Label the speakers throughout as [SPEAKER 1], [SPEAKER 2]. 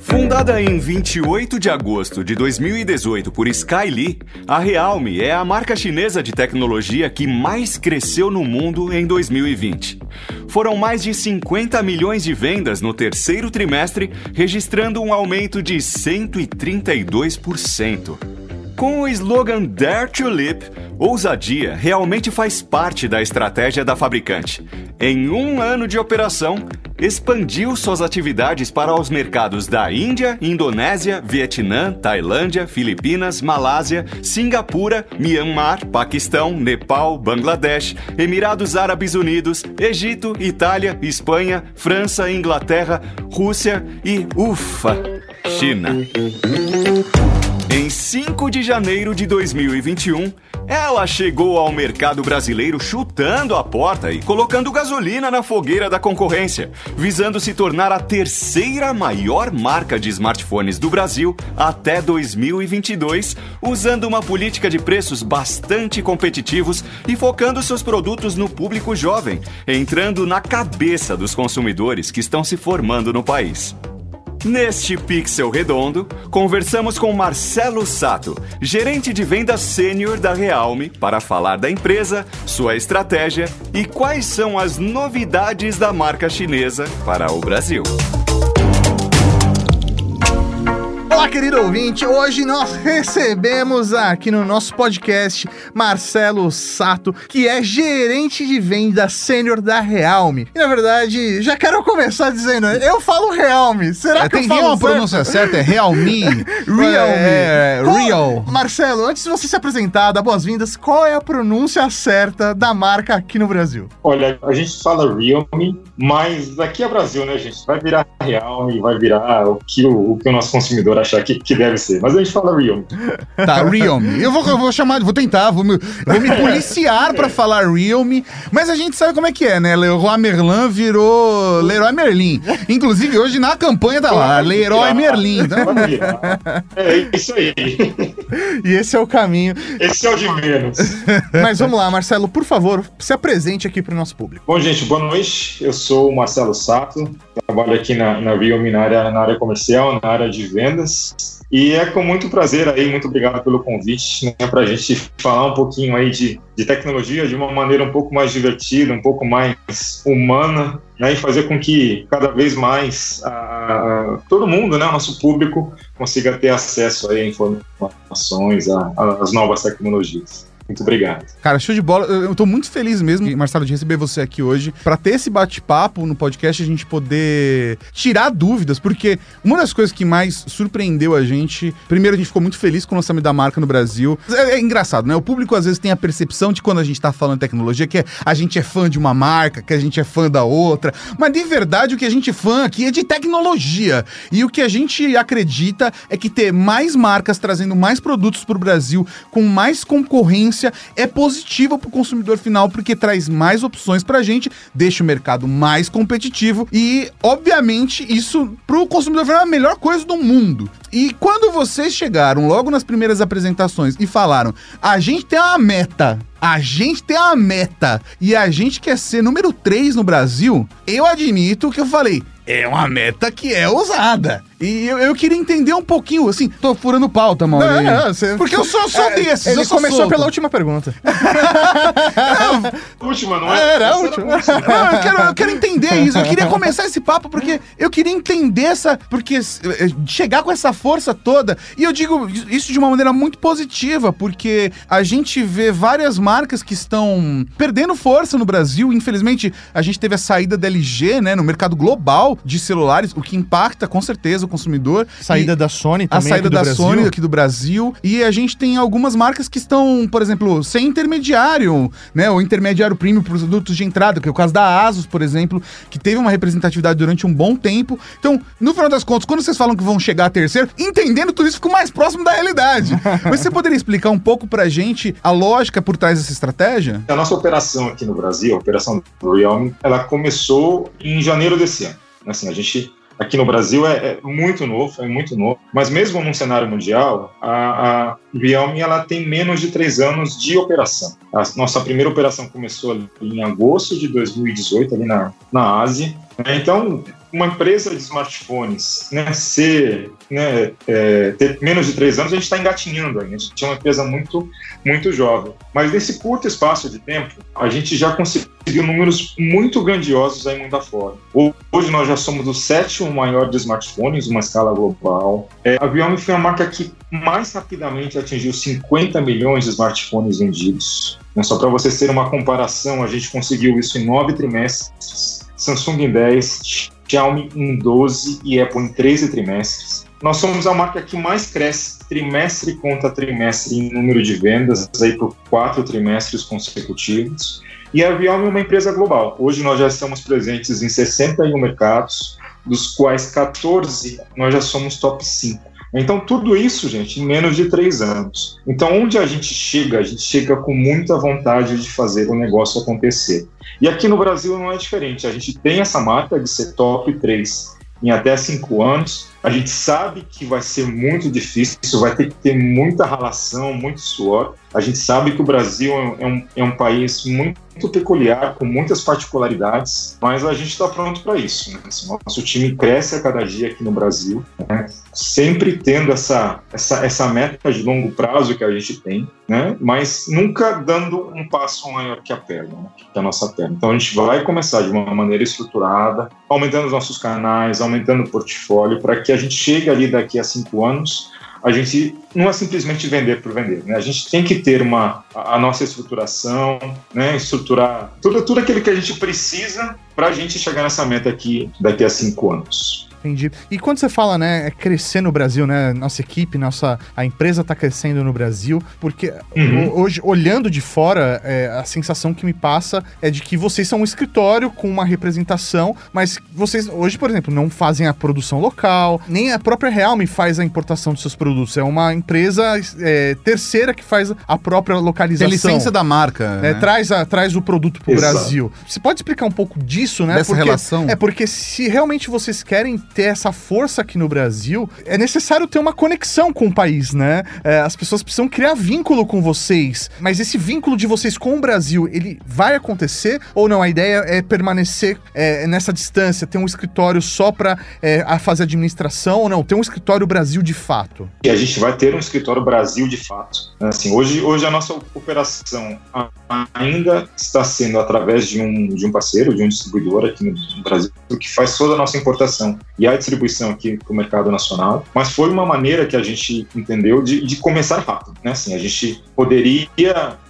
[SPEAKER 1] Fundada em 28 de agosto de 2018 por Sky Lee, a Realme é a marca chinesa de tecnologia que mais cresceu no mundo em 2020. Foram mais de 50 milhões de vendas no terceiro trimestre, registrando um aumento de 132%. Com o slogan Dare to Leap, ousadia realmente faz parte da estratégia da fabricante. Em um ano de operação, expandiu suas atividades para os mercados da Índia, Indonésia, Vietnã, Tailândia, Filipinas, Malásia, Singapura, Myanmar, Paquistão, Nepal, Bangladesh, Emirados Árabes Unidos, Egito, Itália, Espanha, França, Inglaterra, Rússia e, ufa, China. Em 5 de janeiro de 2021, ela chegou ao mercado brasileiro chutando a porta e colocando gasolina na fogueira da concorrência, visando se tornar a terceira maior marca de smartphones do Brasil até 2022, usando uma política de preços bastante competitivos e focando seus produtos no público jovem, entrando na cabeça dos consumidores que estão se formando no país. Neste Pixel Redondo, conversamos com Marcelo Sato, gerente de vendas sênior da Realme, para falar da empresa, sua estratégia e quais são as novidades da marca chinesa para o Brasil.
[SPEAKER 2] Olá, querido ouvinte. Hoje nós recebemos aqui no nosso podcast Marcelo Sato, que é gerente de venda sênior da Realme. E na verdade, já quero começar dizendo, eu falo Realme. Será
[SPEAKER 3] É,
[SPEAKER 2] que eu
[SPEAKER 3] tem
[SPEAKER 2] falo
[SPEAKER 3] uma
[SPEAKER 2] certo?
[SPEAKER 3] pronúncia certa, é Realme.
[SPEAKER 2] Realme.
[SPEAKER 3] É,
[SPEAKER 2] Qual-
[SPEAKER 3] Real.
[SPEAKER 2] Marcelo, antes de você se apresentar, dar boas-vindas, qual é a pronúncia certa da marca aqui no Brasil?
[SPEAKER 4] Olha, a gente fala Realme, mas aqui é Brasil, né, gente? Vai virar Realme, vai virar o que o, o que o nosso consumidor achar que, que deve ser. Mas a gente fala Realme.
[SPEAKER 3] Tá, Realme. Eu vou, eu vou chamar, vou tentar, vou me, vou me policiar pra falar Realme. Mas a gente sabe como é que é, né? Leroy Merlin virou Leroy Merlin. Inclusive, hoje na campanha tá lá, Leroy Merlin. Então.
[SPEAKER 4] É isso aí.
[SPEAKER 2] E esse é o caminho.
[SPEAKER 4] Esse é o de menos.
[SPEAKER 2] Mas vamos lá, Marcelo, por favor, se apresente aqui pro nosso público.
[SPEAKER 4] Bom, gente, boa noite. Eu sou o Marcelo Sato, trabalho aqui na, na Realme na área, na área comercial, na área de vendas. E é com muito prazer aí, muito obrigado pelo convite, né, para a gente falar um pouquinho aí de, de tecnologia de uma maneira um pouco mais divertida, um pouco mais humana, né, e fazer com que cada vez mais a, a- todo mundo, né, nosso público, consiga ter acesso aí a informações, às novas tecnologias. Muito obrigado.
[SPEAKER 3] Cara, show de bola. Eu tô muito feliz mesmo, Marcelo, de receber você aqui hoje, pra ter esse bate-papo no podcast, a gente poder tirar dúvidas, porque uma das coisas que mais surpreendeu a gente, primeiro a gente ficou muito feliz com o lançamento da marca no Brasil. É, é engraçado, né? O público às vezes tem a percepção de quando a gente tá falando tecnologia que a gente é fã de uma marca, que a gente é fã da outra, mas de verdade o que a gente é fã aqui é de tecnologia. E o que a gente acredita é que ter mais marcas trazendo mais produtos pro Brasil com mais concorrência é positivo pro consumidor final porque traz mais opções pra gente, deixa o mercado mais competitivo e, obviamente, isso pro consumidor final é a melhor coisa do mundo. E quando vocês chegaram logo nas primeiras apresentações e falaram: "A gente tem uma meta a gente tem uma meta e a gente quer ser número 3 no Brasil. Eu admito que eu falei, é uma meta que é ousada. E eu, eu queria entender um pouquinho, assim, tô furando pauta, Mauro.
[SPEAKER 2] Não, não, você-
[SPEAKER 3] Porque eu sou, sou
[SPEAKER 2] É,
[SPEAKER 3] desses,
[SPEAKER 2] Ele começou
[SPEAKER 3] solto.
[SPEAKER 2] pela última pergunta.
[SPEAKER 4] Última, não é?
[SPEAKER 2] Era a última.
[SPEAKER 4] última.
[SPEAKER 3] Não, eu, quero, eu quero entender isso. Eu queria começar esse papo porque eu queria entender essa. Porque eh, chegar com essa força toda. E eu digo isso de uma maneira muito positiva, porque a gente vê várias marcas que estão perdendo força no Brasil. Infelizmente, a gente teve a saída da LG, né, no mercado global de celulares, o que impacta com certeza o consumidor.
[SPEAKER 2] Saída
[SPEAKER 3] E-
[SPEAKER 2] da Sony
[SPEAKER 3] a
[SPEAKER 2] também.
[SPEAKER 3] saída
[SPEAKER 2] aqui do
[SPEAKER 3] da
[SPEAKER 2] Brasil.
[SPEAKER 3] Sony aqui do Brasil. E a gente tem algumas marcas que estão, por exemplo, sem intermediário, né? O intermediário premium para os produtos de entrada, que é o caso da Asus, por exemplo, que teve uma representatividade durante um bom tempo. Então, no final das contas, quando vocês falam que vão chegar a terceiro, entendendo tudo isso, fico mais próximo da realidade. Mas você poderia explicar um pouco pra gente a lógica por trás dessa estratégia?
[SPEAKER 4] A nossa operação aqui no Brasil, a operação do Realme, ela começou em janeiro desse ano. Assim, a gente aqui no Brasil é, é muito novo, é muito novo. Mas mesmo num cenário mundial, a, a Realme ela tem menos de três anos de operação. A nossa primeira operação começou em agosto de 2018, ali na, na Ásia. Então, uma empresa de smartphones né, ser, né, é, ter menos de três anos, a gente está engatinhando ainda. A gente é uma empresa muito, muito jovem. Mas nesse curto espaço de tempo, a gente já conseguiu números muito grandiosos aí mundo afora. Hoje nós já somos o sétimo maior de smartphones, uma escala global. É, a Xiaomi foi a marca que mais rapidamente atingiu 50 milhões de smartphones vendidos. Então, só para vocês terem uma comparação, a gente conseguiu isso em nove trimestres, Samsung em 10, Xiaomi em 12 e Apple em 13 trimestres. Nós somos a marca que mais cresce trimestre contra trimestre em número de vendas, aí por quatro trimestres consecutivos. E a Xiaomi é uma empresa global. Hoje nós já estamos presentes em 61 mercados, dos quais 14 nós já somos top 5. Então, tudo isso, gente, em menos de três anos. Então, onde a gente chega, a gente chega com muita vontade de fazer o negócio acontecer. E aqui no Brasil não é diferente. A gente tem essa marca de ser top 3 em até cinco anos. A gente sabe que vai ser muito difícil, vai ter que ter muita relação, muito suor. A gente sabe que o Brasil é um, é um país muito peculiar, com muitas particularidades, mas a gente está pronto para isso. Né? Nosso time cresce a cada dia aqui no Brasil, né? sempre tendo essa, essa, essa meta de longo prazo que a gente tem, né? mas nunca dando um passo maior que a perna, né? que a nossa perna. Então a gente vai começar de uma maneira estruturada, aumentando os nossos canais, aumentando o portfólio, para que a gente chegue ali daqui a cinco anos a gente não é simplesmente vender por vender, né? A gente tem que ter uma a, nossa estruturação, né? Estruturar tudo, tudo aquilo que a gente precisa para a gente chegar nessa meta aqui daqui a cinco anos.
[SPEAKER 2] Entendi. E quando você fala, né, é crescer no Brasil, né, nossa equipe, nossa, a empresa está crescendo no Brasil, porque uhum. hoje, olhando de fora, é, a sensação que me passa é de que vocês são um escritório com uma representação, mas vocês hoje, por exemplo, não fazem a produção local, nem a própria Realme faz a importação dos seus produtos. É uma empresa é, terceira que faz a própria localização. Tem
[SPEAKER 3] licença da marca.
[SPEAKER 2] É, né? traz, a, traz o produto para o Brasil. Você pode explicar um pouco disso, né?
[SPEAKER 3] Dessa
[SPEAKER 2] porque,
[SPEAKER 3] relação?
[SPEAKER 2] É porque se realmente vocês querem ter essa força aqui no Brasil, é necessário ter uma conexão com o país, né? É, as pessoas precisam criar vínculo com vocês. Mas esse vínculo de vocês com o Brasil, ele vai acontecer ou não? A ideia é permanecer é, nessa distância, ter um escritório só para é, fazer administração ou não? Ter um escritório Brasil de fato?
[SPEAKER 4] E a gente vai ter um escritório Brasil de fato. Assim, hoje, hoje a nossa operação ainda está sendo através de um, de um parceiro, de um distribuidor aqui no Brasil, que faz toda a nossa importação. E a distribuição aqui para o mercado nacional, mas foi uma maneira que a gente entendeu de, de começar rápido. Né? Assim, a gente poderia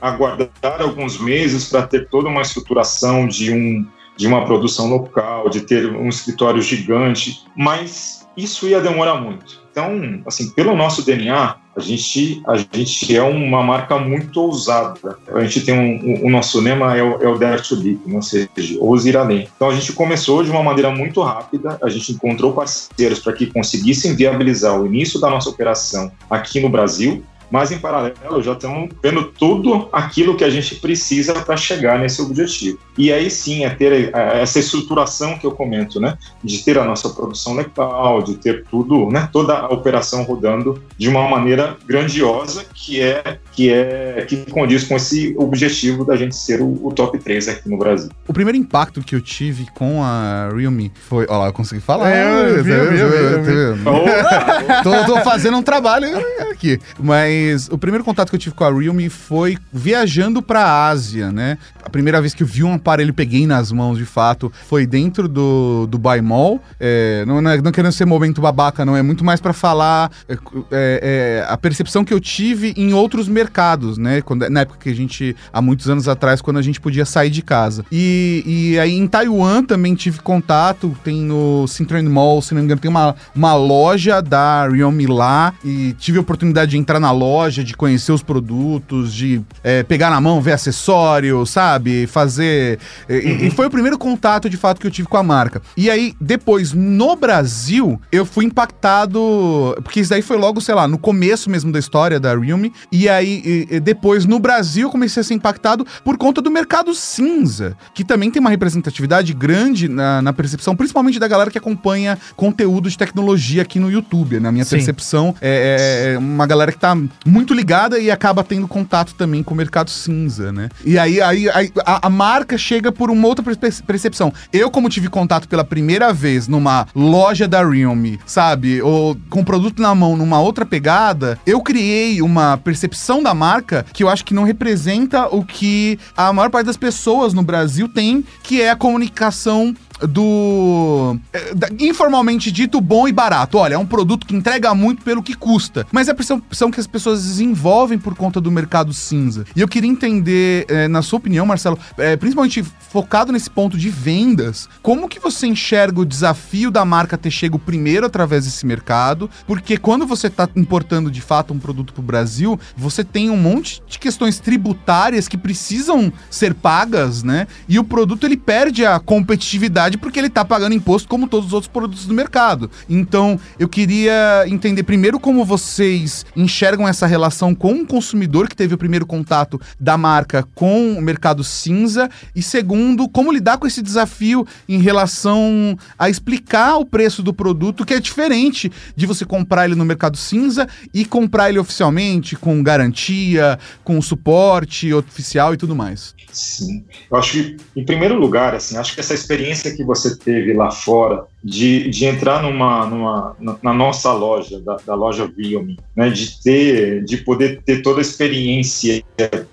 [SPEAKER 4] aguardar alguns meses para ter toda uma estruturação de, um, de uma produção local, de ter um escritório gigante, mas isso ia demorar muito. Então, assim, pelo nosso DNA, a gente, a gente é uma marca muito ousada. A gente tem um, o nosso lema é o, é o Dare to Leap, ou seja, ouse ir além. Então a gente começou de uma maneira muito rápida, a gente encontrou parceiros para que conseguissem viabilizar o início da nossa operação aqui no Brasil, mas em paralelo já estamos vendo tudo aquilo que a gente precisa para chegar nesse objetivo. E aí sim é ter é, essa estruturação que eu comento, né, de ter a nossa produção local, de ter tudo, né, toda a operação rodando de uma maneira grandiosa que é que é que condiz com esse objetivo da gente ser o, o top 3 aqui no Brasil.
[SPEAKER 3] O primeiro impacto que eu tive com a Realme foi, olha lá, eu consegui falar.
[SPEAKER 2] É, eu eu eu
[SPEAKER 3] tô fazendo um trabalho aqui, mas mas o primeiro contato que eu tive com a Realme foi viajando para a Ásia, né? A primeira vez que eu vi um aparelho peguei nas mãos, de fato, foi dentro do, do Mall. É, não, não, é, não querendo ser momento babaca, não. É muito mais para falar é, é, a percepção que eu tive em outros mercados, né? Quando, na época que a gente, há muitos anos atrás, quando a gente podia sair de casa. E, e aí em Taiwan também tive contato, tem no Citroën Mall, se não me engano, tem uma, uma loja da Realme lá e tive a oportunidade de entrar na loja loja, de conhecer os produtos, de é, pegar na mão, ver acessório, sabe? Fazer. Uhum. E, e, foi o primeiro contato de fato que eu tive com a marca. E aí, depois, no Brasil, eu fui impactado. Porque isso daí foi logo, sei lá, no começo mesmo da história da Realme. E aí, e, depois, no Brasil, eu comecei a ser impactado por conta do mercado cinza, que também tem uma representatividade grande na, na percepção, principalmente da galera que acompanha conteúdo de tecnologia aqui no YouTube. Na minha Sim. percepção, é, é, é uma galera que tá muito ligada e acaba tendo contato também com o mercado cinza, né? E aí, aí, aí a, a, marca chega por uma outra percepção. Eu, como tive contato pela primeira vez numa loja da Realme, sabe? Ou com produto na mão numa outra pegada, eu criei uma percepção da marca que eu acho que não representa o que a maior parte das pessoas no Brasil tem, que é a comunicação do é, informalmente dito bom e barato. Olha, é um produto que entrega muito pelo que custa, mas é a percepção que as pessoas desenvolvem por conta do mercado cinza. E eu queria entender, é, na sua opinião, Marcelo, é, principalmente focado nesse ponto de vendas, como que você enxerga o desafio da marca ter chego primeiro através desse mercado? Porque quando você está importando de fato um produto para o Brasil, você tem um monte de questões tributárias que precisam ser pagas, né? E o produto ele perde a competitividade porque ele está pagando imposto como todos os outros produtos do mercado. Então, eu queria entender primeiro como vocês enxergam essa relação com o consumidor que teve o primeiro contato da marca com o mercado cinza e segundo, como lidar com esse desafio em relação a explicar o preço do produto que é diferente de você comprar ele no mercado cinza e comprar ele oficialmente com garantia, com suporte oficial e tudo mais.
[SPEAKER 4] Sim. Eu acho que, em primeiro lugar, assim, acho que essa experiência que você teve lá fora de, de entrar numa, numa na nossa loja, da, da loja Realme, né, de ter, de poder ter toda a experiência,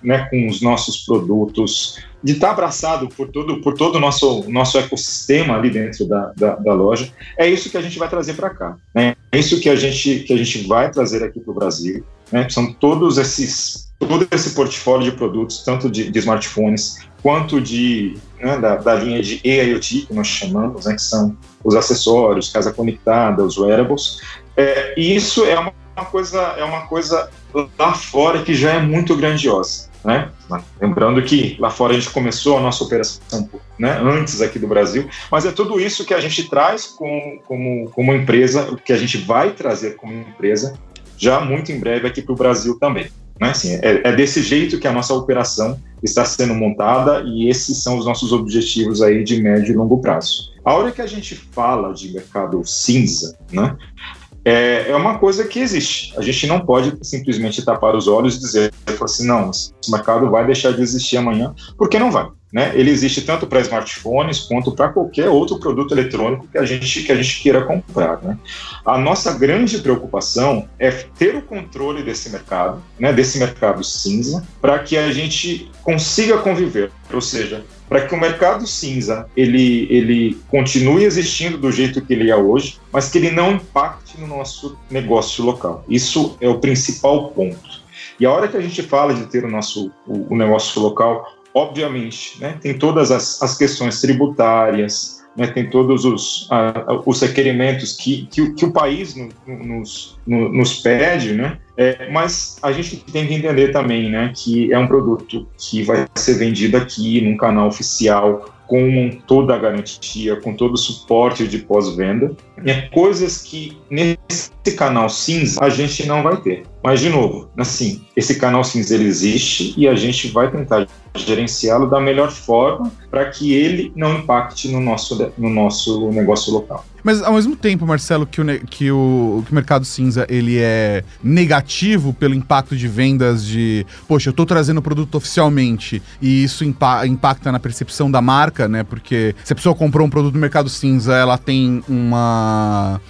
[SPEAKER 4] né, com os nossos produtos, de estar abraçado por todo, por todo o nosso, nosso ecossistema ali dentro da, da, da loja, é isso que a gente vai trazer para cá. Né? É isso que a gente, que a gente vai trazer aqui para o Brasil. Né? São todos esses todo esse portfólio de produtos, tanto de, de smartphones quanto de né, da, da, linha de AIoT, que nós chamamos, né, que são os acessórios, casa conectada, os wearables. É, e isso é uma, uma, coisa é uma coisa lá fora que já é muito grandiosa. Né? Lembrando que lá fora a gente começou a nossa operação né, antes aqui do Brasil, mas é tudo isso que a gente traz com, como, como empresa, o que a gente vai trazer como empresa já muito em breve aqui para o Brasil também. Né? Assim, é, é, desse jeito que a nossa operação está sendo montada e esses são os nossos objetivos aí de médio e longo prazo. A hora que a gente fala de mercado cinza, né, é, é uma coisa que existe. A gente não pode simplesmente tapar os olhos e dizer assim, não, esse mercado vai deixar de existir amanhã, porque não vai. Né? Ele existe tanto para smartphones quanto para qualquer outro produto eletrônico que a gente, que a gente queira comprar. Né? A nossa grande preocupação é ter o controle desse mercado, né, desse mercado cinza, para que a gente consiga conviver, ou seja, para que o mercado cinza ele, ele continue existindo do jeito que ele é hoje, mas que ele não impacte no nosso negócio local. Isso é o principal ponto. E a hora que a gente fala de ter o nosso o, o negócio local, obviamente, né, tem todas as, as questões tributárias, né, tem todos os, a, os requerimentos que, que, que o país no, nos, no, nos pede, né, é, mas a gente tem que entender também né, que é um produto que vai ser vendido aqui num canal oficial, com toda a garantia, com todo o suporte de pós-venda. É coisas que nesse canal cinza a gente não vai ter. Mas, de novo, assim, esse canal cinza ele existe e a gente vai tentar gerenciá-lo da melhor forma para que ele não impacte no nosso, no nosso negócio local.
[SPEAKER 3] Mas ao mesmo tempo, Marcelo, que o, que o, que o mercado cinza ele é negativo pelo impacto de vendas de, poxa, eu estou trazendo o produto oficialmente e isso impa impacta na percepção da marca, né? Porque se a pessoa comprou um produto no mercado cinza, ela tem uma,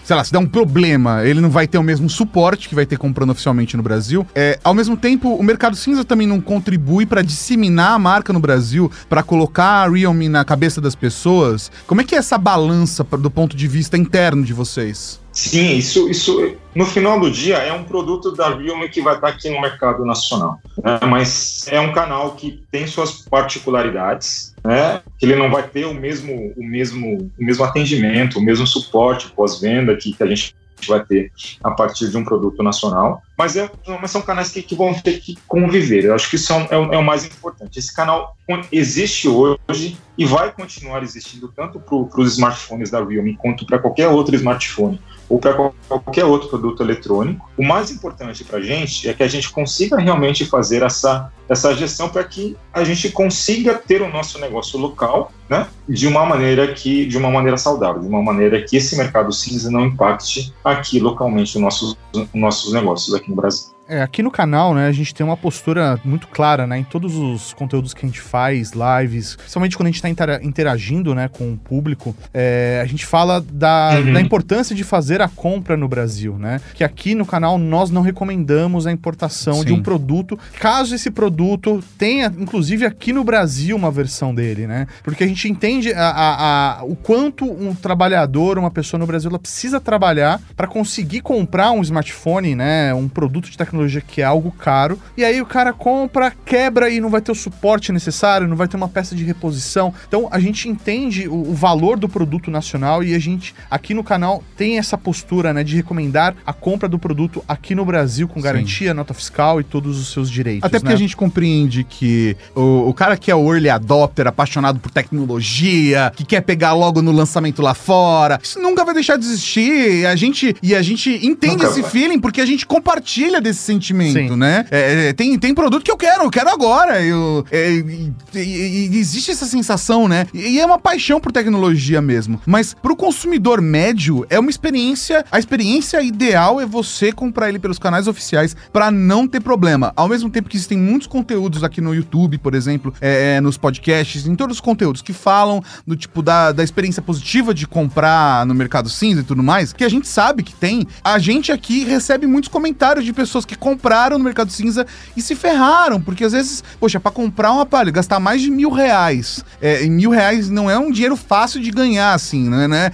[SPEAKER 3] sei lá, se der um problema, ele não vai ter o mesmo suporte que vai ter comprando oficialmente no Brasil. É, ao mesmo tempo, o mercado cinza também não contribui para disseminar a marca no Brasil, para colocar a Realme na cabeça das pessoas. Como é que é essa balança do ponto de vista interno de vocês?
[SPEAKER 4] Sim, isso, isso no final do dia é um produto da Realme que vai estar aqui no mercado nacional, né? mas é um canal que tem suas particularidades, né? Que ele não vai ter o mesmo, o mesmo, o mesmo atendimento, o mesmo suporte pós-venda que, que a gente vai ter a partir de um produto nacional. Mas, é, mas são canais que, que vão ter que conviver. Eu acho que isso é, é, é o mais importante. Esse canal existe hoje e vai continuar existindo tanto para os smartphones da Realme quanto para qualquer outro smartphone ou para qualquer outro produto eletrônico. O mais importante para a gente é que a gente consiga realmente fazer essa, essa gestão para que a gente consiga ter o nosso negócio local, né, de uma maneira que, de uma maneira saudável, de uma maneira que esse mercado cinza não impacte aqui localmente os nossos, os nossos negócios aqui no Brasil.
[SPEAKER 2] É, aqui no canal, né, a gente tem uma postura muito clara, né, em todos os conteúdos que a gente faz, lives, principalmente quando a gente está interagindo, né, com o público, é, a gente fala da, uhum. da importância de fazer a compra no Brasil, né, que aqui no canal nós não recomendamos a importação Sim. de um produto, caso esse produto tenha, inclusive aqui no Brasil, uma versão dele, né, porque a gente entende a, a, a o quanto um trabalhador, uma pessoa no Brasil, ela precisa trabalhar para conseguir comprar um smartphone, né, um produto de tecnologia tecnologia que é algo caro, e aí o cara compra, quebra e não vai ter o suporte necessário, não vai ter uma peça de reposição. Então a gente entende o, o valor do produto nacional e a gente aqui no canal tem essa postura, né, de recomendar a compra do produto aqui no Brasil com garantia, Sim. nota fiscal e todos os seus direitos.
[SPEAKER 3] Até porque
[SPEAKER 2] né?
[SPEAKER 3] a gente compreende que o, o cara que é o early adopter, apaixonado por tecnologia, que quer pegar logo no lançamento lá fora, isso nunca vai deixar de existir. A gente e a gente entende nunca esse vai. feeling porque a gente compartilha desse sentimento, Sim. né? É, é, tem, tem produto que eu quero, eu quero agora. Eu, é, e, e, existe essa sensação, né? E é uma paixão por tecnologia mesmo. Mas pro consumidor médio, é uma experiência. A experiência ideal é você comprar ele pelos canais oficiais para não ter problema. Ao mesmo tempo que existem muitos conteúdos aqui no YouTube, por exemplo, é, é, nos podcasts, em todos os conteúdos que falam do tipo da, da experiência positiva de comprar no mercado cinza e tudo mais, que a gente sabe que tem, a gente aqui recebe muitos comentários de pessoas que compraram no mercado cinza e se ferraram, porque às vezes, poxa, para comprar um aparelho, gastar mais de mil reais, é, e mil reais não é um dinheiro fácil de ganhar, assim, né? né?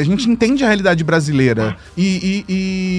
[SPEAKER 3] A gente entende a realidade brasileira. E, e,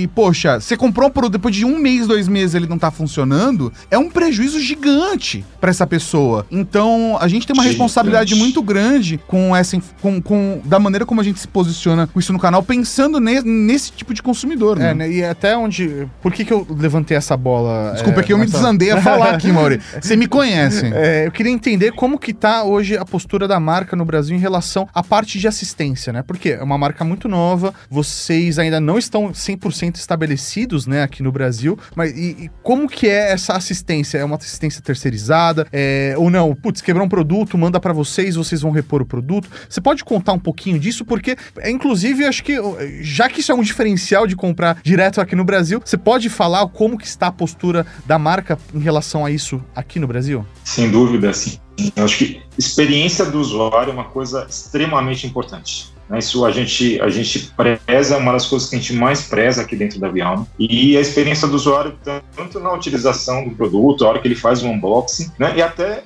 [SPEAKER 3] e, poxa, você comprou um produto, depois de um mês, dois meses ele não tá funcionando, é um prejuízo gigante para essa pessoa. Então, a gente tem uma gigante. responsabilidade muito grande com essa, com, com, da maneira como a gente se posiciona com isso no canal, pensando ne, nesse tipo de consumidor,
[SPEAKER 2] né? É, né? E até onde. Por que, que eu levantei essa bola.
[SPEAKER 3] Desculpa, é, que eu me desandei a falar aqui, Mauri. Você me conhece.
[SPEAKER 2] É, eu queria entender como que tá hoje a postura da marca no Brasil em relação à parte de assistência, né? Porque é uma marca muito nova, vocês ainda não estão 100% estabelecidos, né, aqui no Brasil, mas e, e, como que é essa assistência? É uma assistência terceirizada? É, ou não? Putz, quebrou um produto, manda para vocês, vocês vão repor o produto. Você pode contar um pouquinho disso? Porque, é, inclusive, acho que, já que isso é um diferencial de comprar direto aqui no Brasil, você pode falar como que está a postura da marca em relação a isso aqui no Brasil?
[SPEAKER 4] Sem dúvida, sim. Eu acho que experiência do usuário é uma coisa extremamente importante. Né? Isso a gente, a gente preza, é uma das coisas que a gente mais preza aqui dentro da Vialma. E a experiência do usuário, tanto na utilização do produto, a hora que ele faz o unboxing, né? e até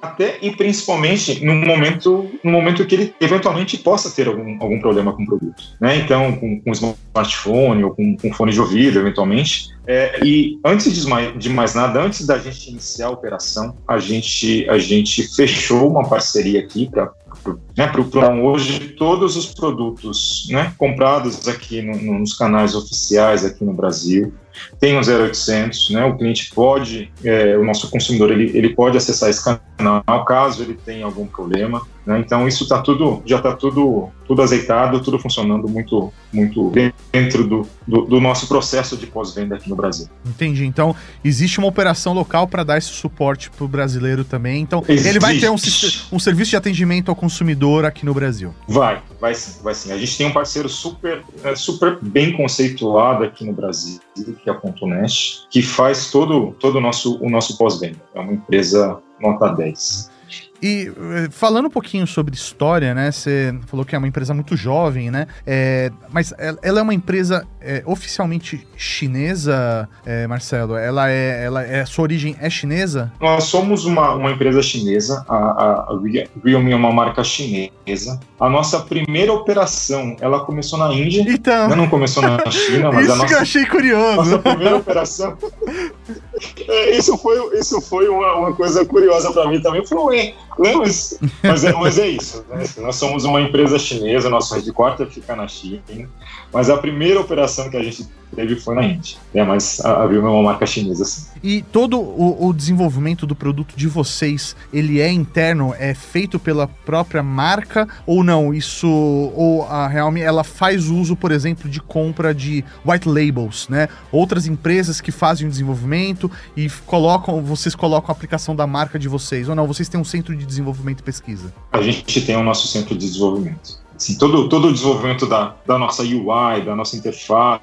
[SPEAKER 4] até e principalmente no momento no momento que ele eventualmente possa ter algum, algum problema com o produto, né? Então, com, com smartphone ou com, com fone de ouvido, eventualmente. É, e antes de mais, de mais nada, antes da gente iniciar a operação, a gente a gente fechou uma parceria aqui para né, para hoje todos os produtos né, comprados aqui no, nos canais oficiais aqui no Brasil tem um 0800, né? O cliente pode, é, o nosso consumidor, ele, ele pode acessar esse canal caso ele tenha algum problema, né? Então isso tá tudo, já está tudo, tudo azeitado, tudo funcionando muito, muito dentro do, do, do nosso processo de pós-venda aqui no Brasil.
[SPEAKER 2] Entendi. Então existe uma operação local para dar esse suporte para o brasileiro também. Então existe. ele vai ter um, um serviço de atendimento ao consumidor aqui no Brasil.
[SPEAKER 4] Vai, vai sim, vai sim. A gente tem um parceiro super, é, super bem conceituado aqui no Brasil que é a Pontonet, que faz todo, todo o nosso, o nosso pós-venda. É uma empresa nota 10.
[SPEAKER 2] E eh, falando um pouquinho sobre história, né? Você falou que é uma empresa muito jovem, né? É, mas ela é uma empresa é, oficialmente chinesa, é, Marcelo? Ela é, ela é, sua origem é chinesa?
[SPEAKER 4] Nós somos uma, uma empresa chinesa. A, a, Realme é uma marca chinesa. A nossa primeira operação, ela começou na Índia.
[SPEAKER 2] Então.
[SPEAKER 4] Não começou na China, mas
[SPEAKER 2] Isso
[SPEAKER 4] a nossa.
[SPEAKER 2] que eu achei curioso.
[SPEAKER 4] Nossa primeira operação. É, isso foi, isso foi uma, uma coisa curiosa para mim também. Foi, né? mas, mas, é, mas é isso. Né? Nós somos uma empresa chinesa, nosso headquarter fica na China, mas a primeira operação que a gente teve foi na Índia. Né? Mas a Vilma é uma marca chinesa, sim.
[SPEAKER 2] E todo o, o, desenvolvimento do produto de vocês, ele é interno, é feito pela própria marca ou não? Isso, ou a Realme, ela faz uso, por exemplo, de compra de white labels, né? Outras empresas que fazem o desenvolvimento e colocam, vocês colocam a aplicação da marca de vocês, ou não? Vocês têm um centro de desenvolvimento e pesquisa?
[SPEAKER 4] A gente tem o nosso centro de desenvolvimento. Assim, todo, todo o desenvolvimento da, da nossa UI, da nossa interface,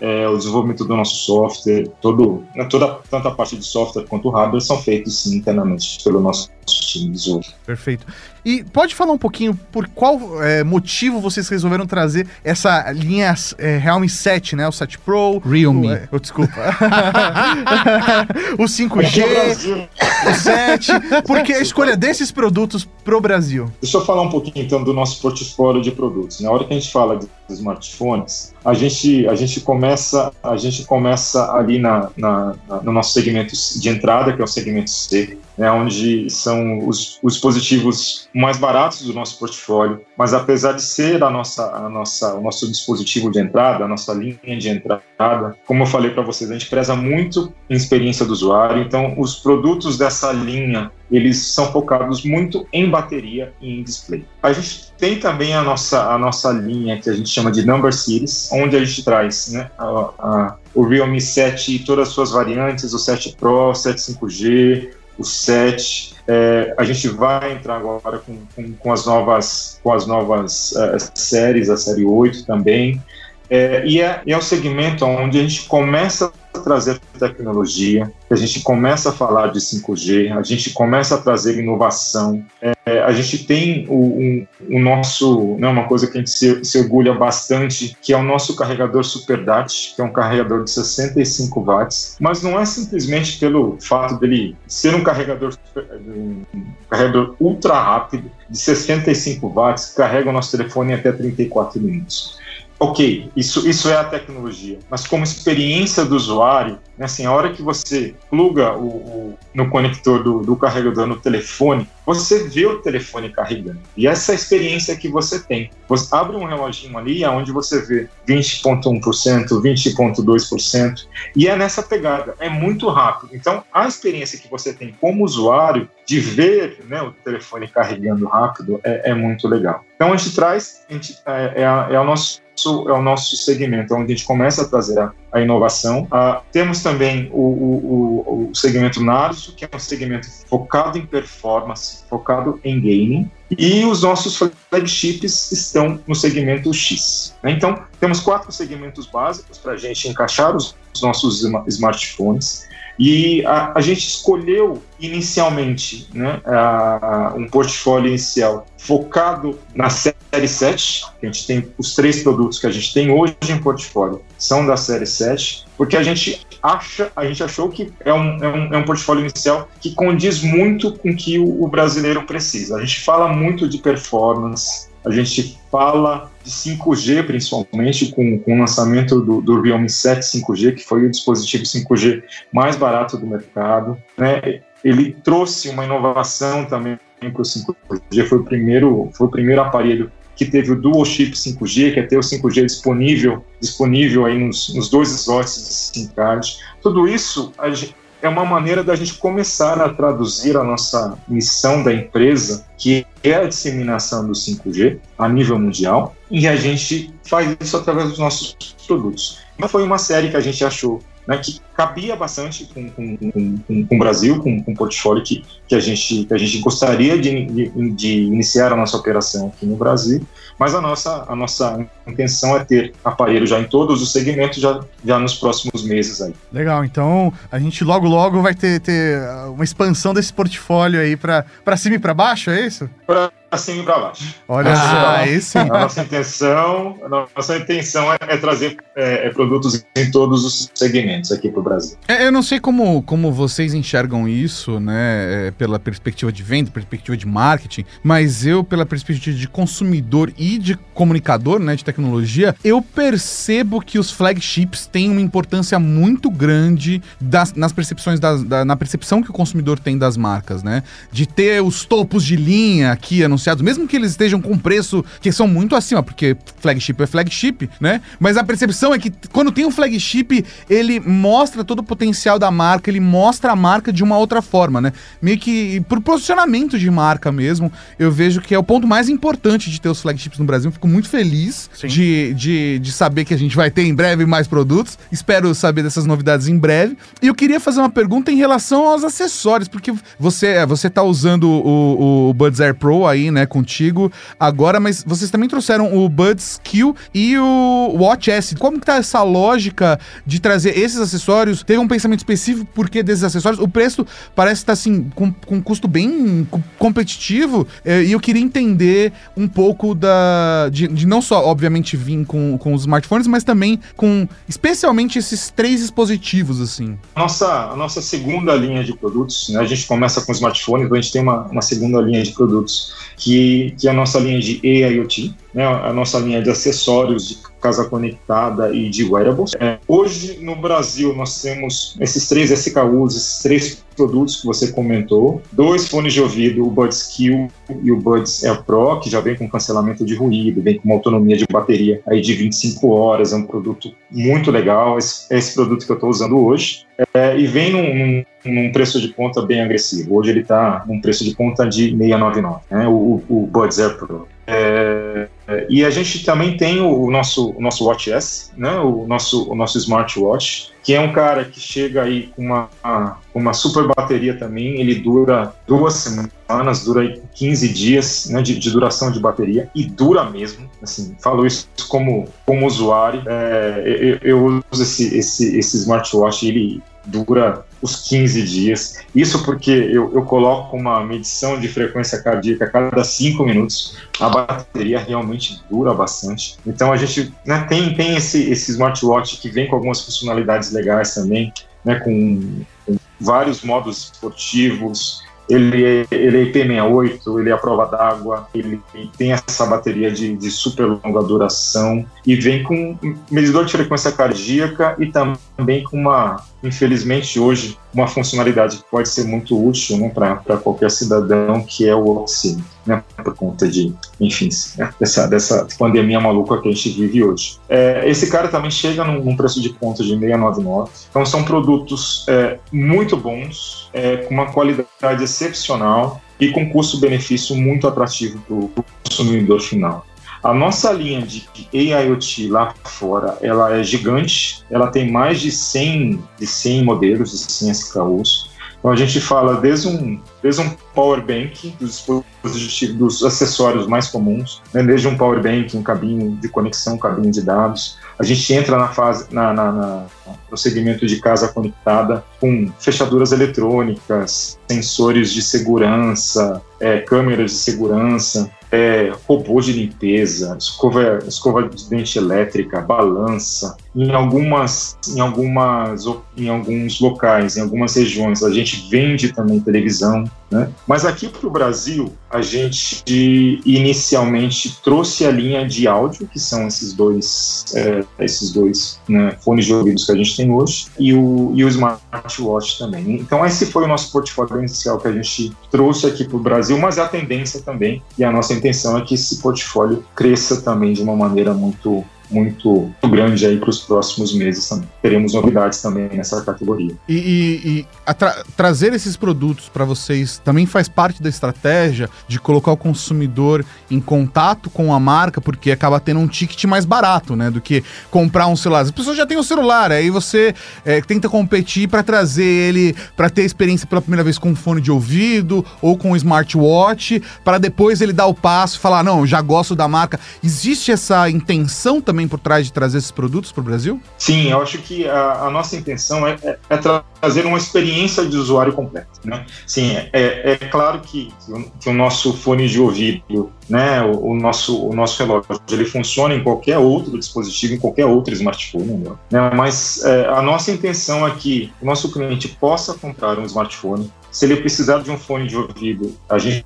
[SPEAKER 4] é, o desenvolvimento do nosso software, todo, né, toda, tanto a parte de software quanto hardware são feitos sim, internamente pelo nosso time de desenvolvimento.
[SPEAKER 2] Perfeito. E pode falar um pouquinho por qual é, motivo vocês resolveram trazer essa linha é, Realme 7, né? O 7 Pro.
[SPEAKER 3] Realme.
[SPEAKER 2] O, é, oh, desculpa. o 5G, o 7. Por que a escolha desses produtos pro Brasil?
[SPEAKER 4] Deixa eu falar um pouquinho então do nosso portfólio de produtos. Na hora que a gente fala de smartphones, a gente, a gente começa a gente começa ali na, na, na no nosso segmento de entrada, que é o segmento C, né, onde são os, os dispositivos mais baratos do nosso portfólio, mas apesar de ser a nossa, a nossa, o nosso dispositivo de entrada, a nossa linha de entrada, como eu falei para vocês, a gente preza muito em experiência do usuário, então os produtos dessa linha eles são focados muito em bateria e em display. A gente tem também a nossa, a nossa linha que a gente chama de Number Series, onde a gente traz né, a, a, o Realme 7 e todas as suas variantes, o 7 Pro, o 7 5G, o 7. É, a gente vai entrar agora com, com, com as novas, com as novas uh, séries, a série 8 também. É, e é, é um segmento onde a gente começa trazer tecnologia, a gente começa a falar de 5G, a gente começa a trazer inovação. É, a gente tem o, um, o nosso, né, uma coisa que a gente se, se, orgulha bastante, que é o nosso carregador SuperDAT, que é um carregador de 65 watts, mas não é simplesmente pelo fato dele ser um carregador, um carregador ultra rápido de 65 watts, que carrega o nosso telefone em até 34 minutos ok, isso, isso é a tecnologia, mas como experiência do usuário, né, assim, a hora que você pluga o, o no conector do, do, carregador no telefone, você vê o telefone carregando. E essa é experiência que você tem. Você abre um reloginho ali, onde você vê 20,1%, 20,2%, e é nessa pegada, é muito rápido. Então, a experiência que você tem como usuário de ver né, o telefone carregando rápido é, é muito legal. Então, a gente traz, a gente, é, é, é o nosso é o nosso segmento, onde a gente começa a trazer a, a inovação. Uh, temos também o, o, o, segmento Narso, que é um segmento focado em performance, focado em gaming, e os nossos flagships estão no segmento X. Né? Então, temos quatro segmentos básicos para a gente encaixar os nossos smartphones. E a, a gente escolheu inicialmente né, a, um portfólio inicial focado na série 7, que a gente tem os três produtos que a gente tem hoje em portfólio são da série 7, porque a gente acha, a gente achou que é um, é um, é um portfólio inicial que condiz muito com o que o, o brasileiro precisa. A gente fala muito de performance, a gente fala de 5G, principalmente, com, com o lançamento do, do Realme 7 5G, que foi o dispositivo 5G mais barato do mercado. Né? Ele trouxe uma inovação também para o 5G, foi o primeiro, foi o primeiro aparelho que teve o Dual Chip 5G, que é ter o 5G disponível, disponível aí nos, nos dois slots de SIM card. Tudo isso gente, é uma maneira da gente começar a traduzir a nossa missão da empresa, que é a disseminação do 5G a nível mundial, e a gente faz isso através dos nossos produtos. Então, foi uma série que a gente achou né, que cabia bastante com, com, com, com o Brasil, com, o portfólio que, que, a gente, que a gente gostaria de, de, de, iniciar a nossa operação aqui no Brasil, mas a nossa, a nossa intenção é ter aparelho já em todos os segmentos já, já nos próximos meses aí.
[SPEAKER 2] Legal, então a gente logo logo vai ter, ter uma expansão desse portfólio aí para cima e para baixo, é isso?
[SPEAKER 4] Para e para baixo.
[SPEAKER 2] Olha ah, só, isso.
[SPEAKER 4] A nossa intenção, a nossa intenção é, é trazer é, é produtos em todos os segmentos aqui para o Brasil.
[SPEAKER 3] É, eu não sei como, como vocês enxergam isso, né, é, pela perspectiva de venda, perspectiva de marketing, mas eu, pela perspectiva de consumidor e de comunicador, né, de tecnologia, eu percebo que os flagships têm uma importância muito grande das, nas percepções das, da, na percepção que o consumidor tem das marcas, né, de ter os topos de linha aqui anunciados, mesmo que eles estejam com preço que são muito acima, porque flagship é flagship, né, mas a percepção é que quando tem um flagship, ele mostra todo o potencial da marca, ele mostra a marca de uma outra forma, né? Meio que por posicionamento de marca mesmo, eu vejo que é o ponto mais importante de ter os flagships no Brasil. fico muito feliz de, de, de saber que a gente vai ter em breve mais produtos. Espero saber dessas novidades em breve. E eu queria fazer uma pergunta em relação aos acessórios, porque você, você tá usando o, o Buds Air Pro aí né, contigo agora, mas vocês também trouxeram o Buds Q e o Watch S. Como que tá essa lógica de trazer esses acessórios? Tem um pensamento específico por que desses acessórios? O preço parece estar, tá, assim, com, com um custo bem competitivo é, e eu queria entender um pouco da... de, de não só, obviamente, vir com, com os smartphones, mas também com, especialmente, esses três dispositivos, assim.
[SPEAKER 4] Nossa, a nossa segunda linha de produtos, né, a gente começa com smartphones, então a gente tem uma, uma segunda linha de produtos, que, que é a nossa linha de AIoT, né, a nossa linha de acessórios de casa conectada e de. É, hoje, no Brasil, nós temos esses três SKUs, esses três produtos que você comentou, dois fones de ouvido, o Buds Q e o Buds Air Pro, que já vem com cancelamento de ruído, vem com uma autonomia de bateria aí de 25 horas, é um produto muito legal, esse, esse produto que eu estou usando hoje, é, e vem num, num, num, preço de ponta bem agressivo. Hoje ele está num preço de ponta de 699, né, o, o Buds Air Pro. É, e a gente também tem o, nosso, o nosso Watch S, né, o nosso, o nosso smartwatch, que é um cara que chega aí com uma, uma super bateria também, ele dura duas semanas, dura 15 dias né, de, de, duração de bateria, e dura mesmo, assim, falo isso como, como usuário, é, eu, eu, uso esse, esse, esse smartwatch, ele dura os 15 dias. Isso porque eu, eu coloco uma medição de frequência cardíaca a cada 5 minutos. A bateria realmente dura bastante. Então a gente né, tem, tem esse, esse smartwatch que vem com algumas funcionalidades legais também, né, com, com vários modos esportivos, ele é, ele é IP68, ele é a prova d'água, ele tem essa bateria de, de super longa duração e vem com medidor de frequência cardíaca e também com uma, infelizmente hoje, uma funcionalidade que pode ser muito útil né, para qualquer cidadão, que é o oxígeno, né, por conta de, enfim, né, dessa, dessa pandemia maluca que a gente vive hoje. É, esse cara também chega num, num, preço de ponta de 699, então são produtos é, muito bons, é, com uma qualidade excepcional e com custo-benefício muito atrativo para o consumidor final. A nossa linha de AIoT lá fora, ela é gigante, ela tem mais de 100, de 100 modelos, de 100 SKUs. Então a gente fala desde um, desde um power bank, dos dos acessórios mais comuns, né, desde um power bank, um cabinho de conexão, um cabinho de dados. A gente entra na fase, na, na, na, no segmento de casa conectada com fechaduras eletrônicas, sensores de segurança, é, câmeras de segurança, é, robô de limpeza, escova, escova de dente elétrica, balança. Em algumas, em algumas, em alguns locais, em algumas regiões, a gente vende também televisão, né? Mas aqui para o Brasil, a gente inicialmente trouxe a linha de áudio, que são esses dois, é, esses dois né, fones de ouvidos que a gente tem hoje, e o, e o smartwatch também. Então, esse foi o nosso portfólio inicial que a gente trouxe aqui para o Brasil, mas é a tendência também, e a nossa intenção é que esse portfólio cresça também de uma maneira muito muito grande aí para os próximos meses também. Teremos novidades também nessa categoria.
[SPEAKER 3] E, e, e tra trazer esses produtos para vocês também faz parte da estratégia de colocar o consumidor em contato com a marca, porque acaba tendo um ticket mais barato, né? Do que comprar um celular. As pessoas já têm o um celular, aí você é, tenta competir para trazer ele, para ter experiência pela primeira vez com um fone de ouvido ou com um smartwatch, para depois ele dar o passo falar: não, já gosto da marca. Existe essa intenção também por trás de trazer esses produtos para o Brasil?
[SPEAKER 4] Sim, eu acho que a, a nossa intenção é, é, é, trazer uma experiência de usuário completa. Né? Sim, é, é, é claro que, que, o nosso fone de ouvido, né, o, o, nosso, o nosso relógio, ele funciona em qualquer outro dispositivo, em qualquer outro smartphone, né? mas é, a nossa intenção é que o nosso cliente possa comprar um smartphone. Se ele precisar de um fone de ouvido, a gente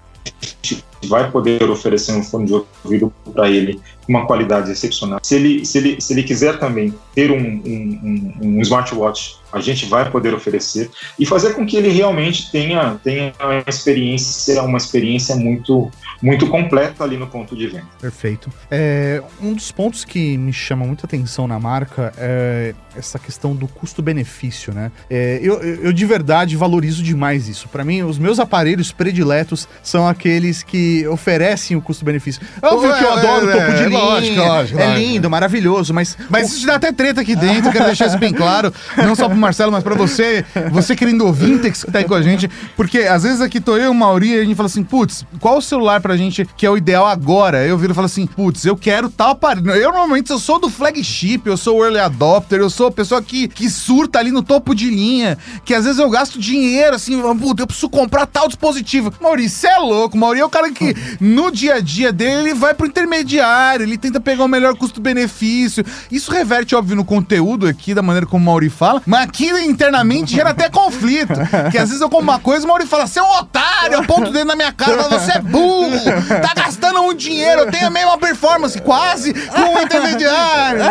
[SPEAKER 4] vai poder oferecer um fone de ouvido para ele uma qualidade excepcional. Se ele, se ele, se ele quiser também ter um, um, um, um smartwatch, a gente vai poder oferecer e fazer com que ele realmente tenha, tenha uma experiência, uma experiência muito, muito completa ali no ponto de venda.
[SPEAKER 2] Perfeito. É, um dos pontos que me chama muita atenção na marca é essa questão do custo-benefício, né? É, eu, eu de verdade valorizo demais isso. Para mim, os meus aparelhos prediletos são aqueles que oferecem o custo-benefício. Óbvio é, que eu adoro o topo de linha, lógico, lógico, é lindo, maravilhoso, mas...
[SPEAKER 3] Mas isso te dá até treta aqui dentro, quero deixar isso bem claro, não só pro Marcelo, mas pra você, você querendo ouvir que tá aí com a gente, porque às vezes aqui tô eu e o Mauri e a gente fala assim, putz, qual o celular pra pra gente que é o ideal agora. Eu viro e falo assim, putz, eu quero tal aparelho. Eu normalmente eu sou do flagship, eu sou early adopter, eu sou a pessoa que, que surta ali no topo de linha, que às vezes eu gasto dinheiro assim, puta, eu preciso comprar tal dispositivo. Maurício, é louco. Maurício é o cara que no dia a dia dele ele vai pro intermediário, ele tenta pegar o melhor custo-benefício. Isso reverte, óbvio, no conteúdo aqui, da maneira como o Mauri fala, mas aqui internamente gera até conflito. Que às vezes eu como uma coisa e o Mauri fala, você é um otário, aponta o dedo na minha cara, você é burro, tá gastando muito dinheiro, eu tenho a mesma performance, quase, com o intermediário.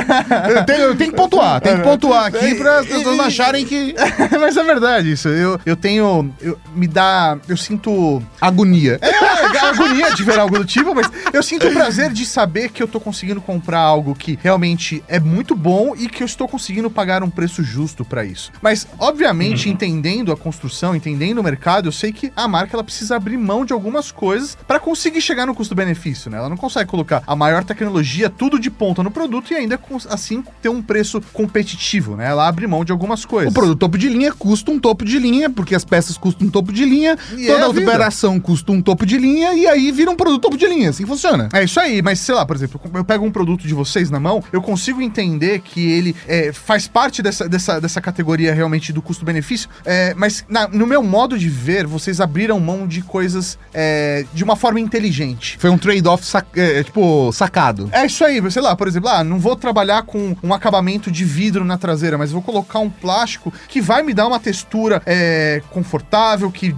[SPEAKER 3] Eu tenho, eu tenho que pontuar, tem que pontuar aqui para as pessoas não acharem que...
[SPEAKER 2] Mas é verdade isso. Eu, eu tenho. Eu, me dá. Eu sinto.
[SPEAKER 3] Agonia.
[SPEAKER 2] É, agonia de ver algo do tipo, mas eu sinto o prazer de saber que eu tô conseguindo comprar algo que realmente é muito bom e que eu estou conseguindo pagar um preço justo para isso. Mas, obviamente, uhum. entendendo a construção, entendendo o mercado, eu sei que a marca ela precisa abrir mão de algumas coisas para conseguir chegar no custo-benefício, né? Ela não consegue colocar a maior tecnologia, tudo de ponta no produto e ainda assim ter um preço competitivo, né? Ela abre mão de algumas coisas.
[SPEAKER 3] O produto topo de linha custa um topo de linha, porque as peças custam um topo de linha, e toda é a operação custa um topo de linha e aí vira um produto topo de linha. Assim funciona.
[SPEAKER 2] É isso aí, mas sei lá, por exemplo, eu pego um produto de vocês na mão, eu consigo entender que ele é, faz parte dessa, dessa, dessa categoria realmente do custo-benefício, é, mas na, no meu modo de ver, vocês abriram mão de coisas é, de uma forma inteligente.
[SPEAKER 3] Foi um trade-off, sac, é, tipo, sacado.
[SPEAKER 2] É isso aí, sei lá, por exemplo, ah, não vou trabalhar com um acabamento de vidro na traseira, mas vou colocar um plástico que vai me dar uma textura é, confortável, que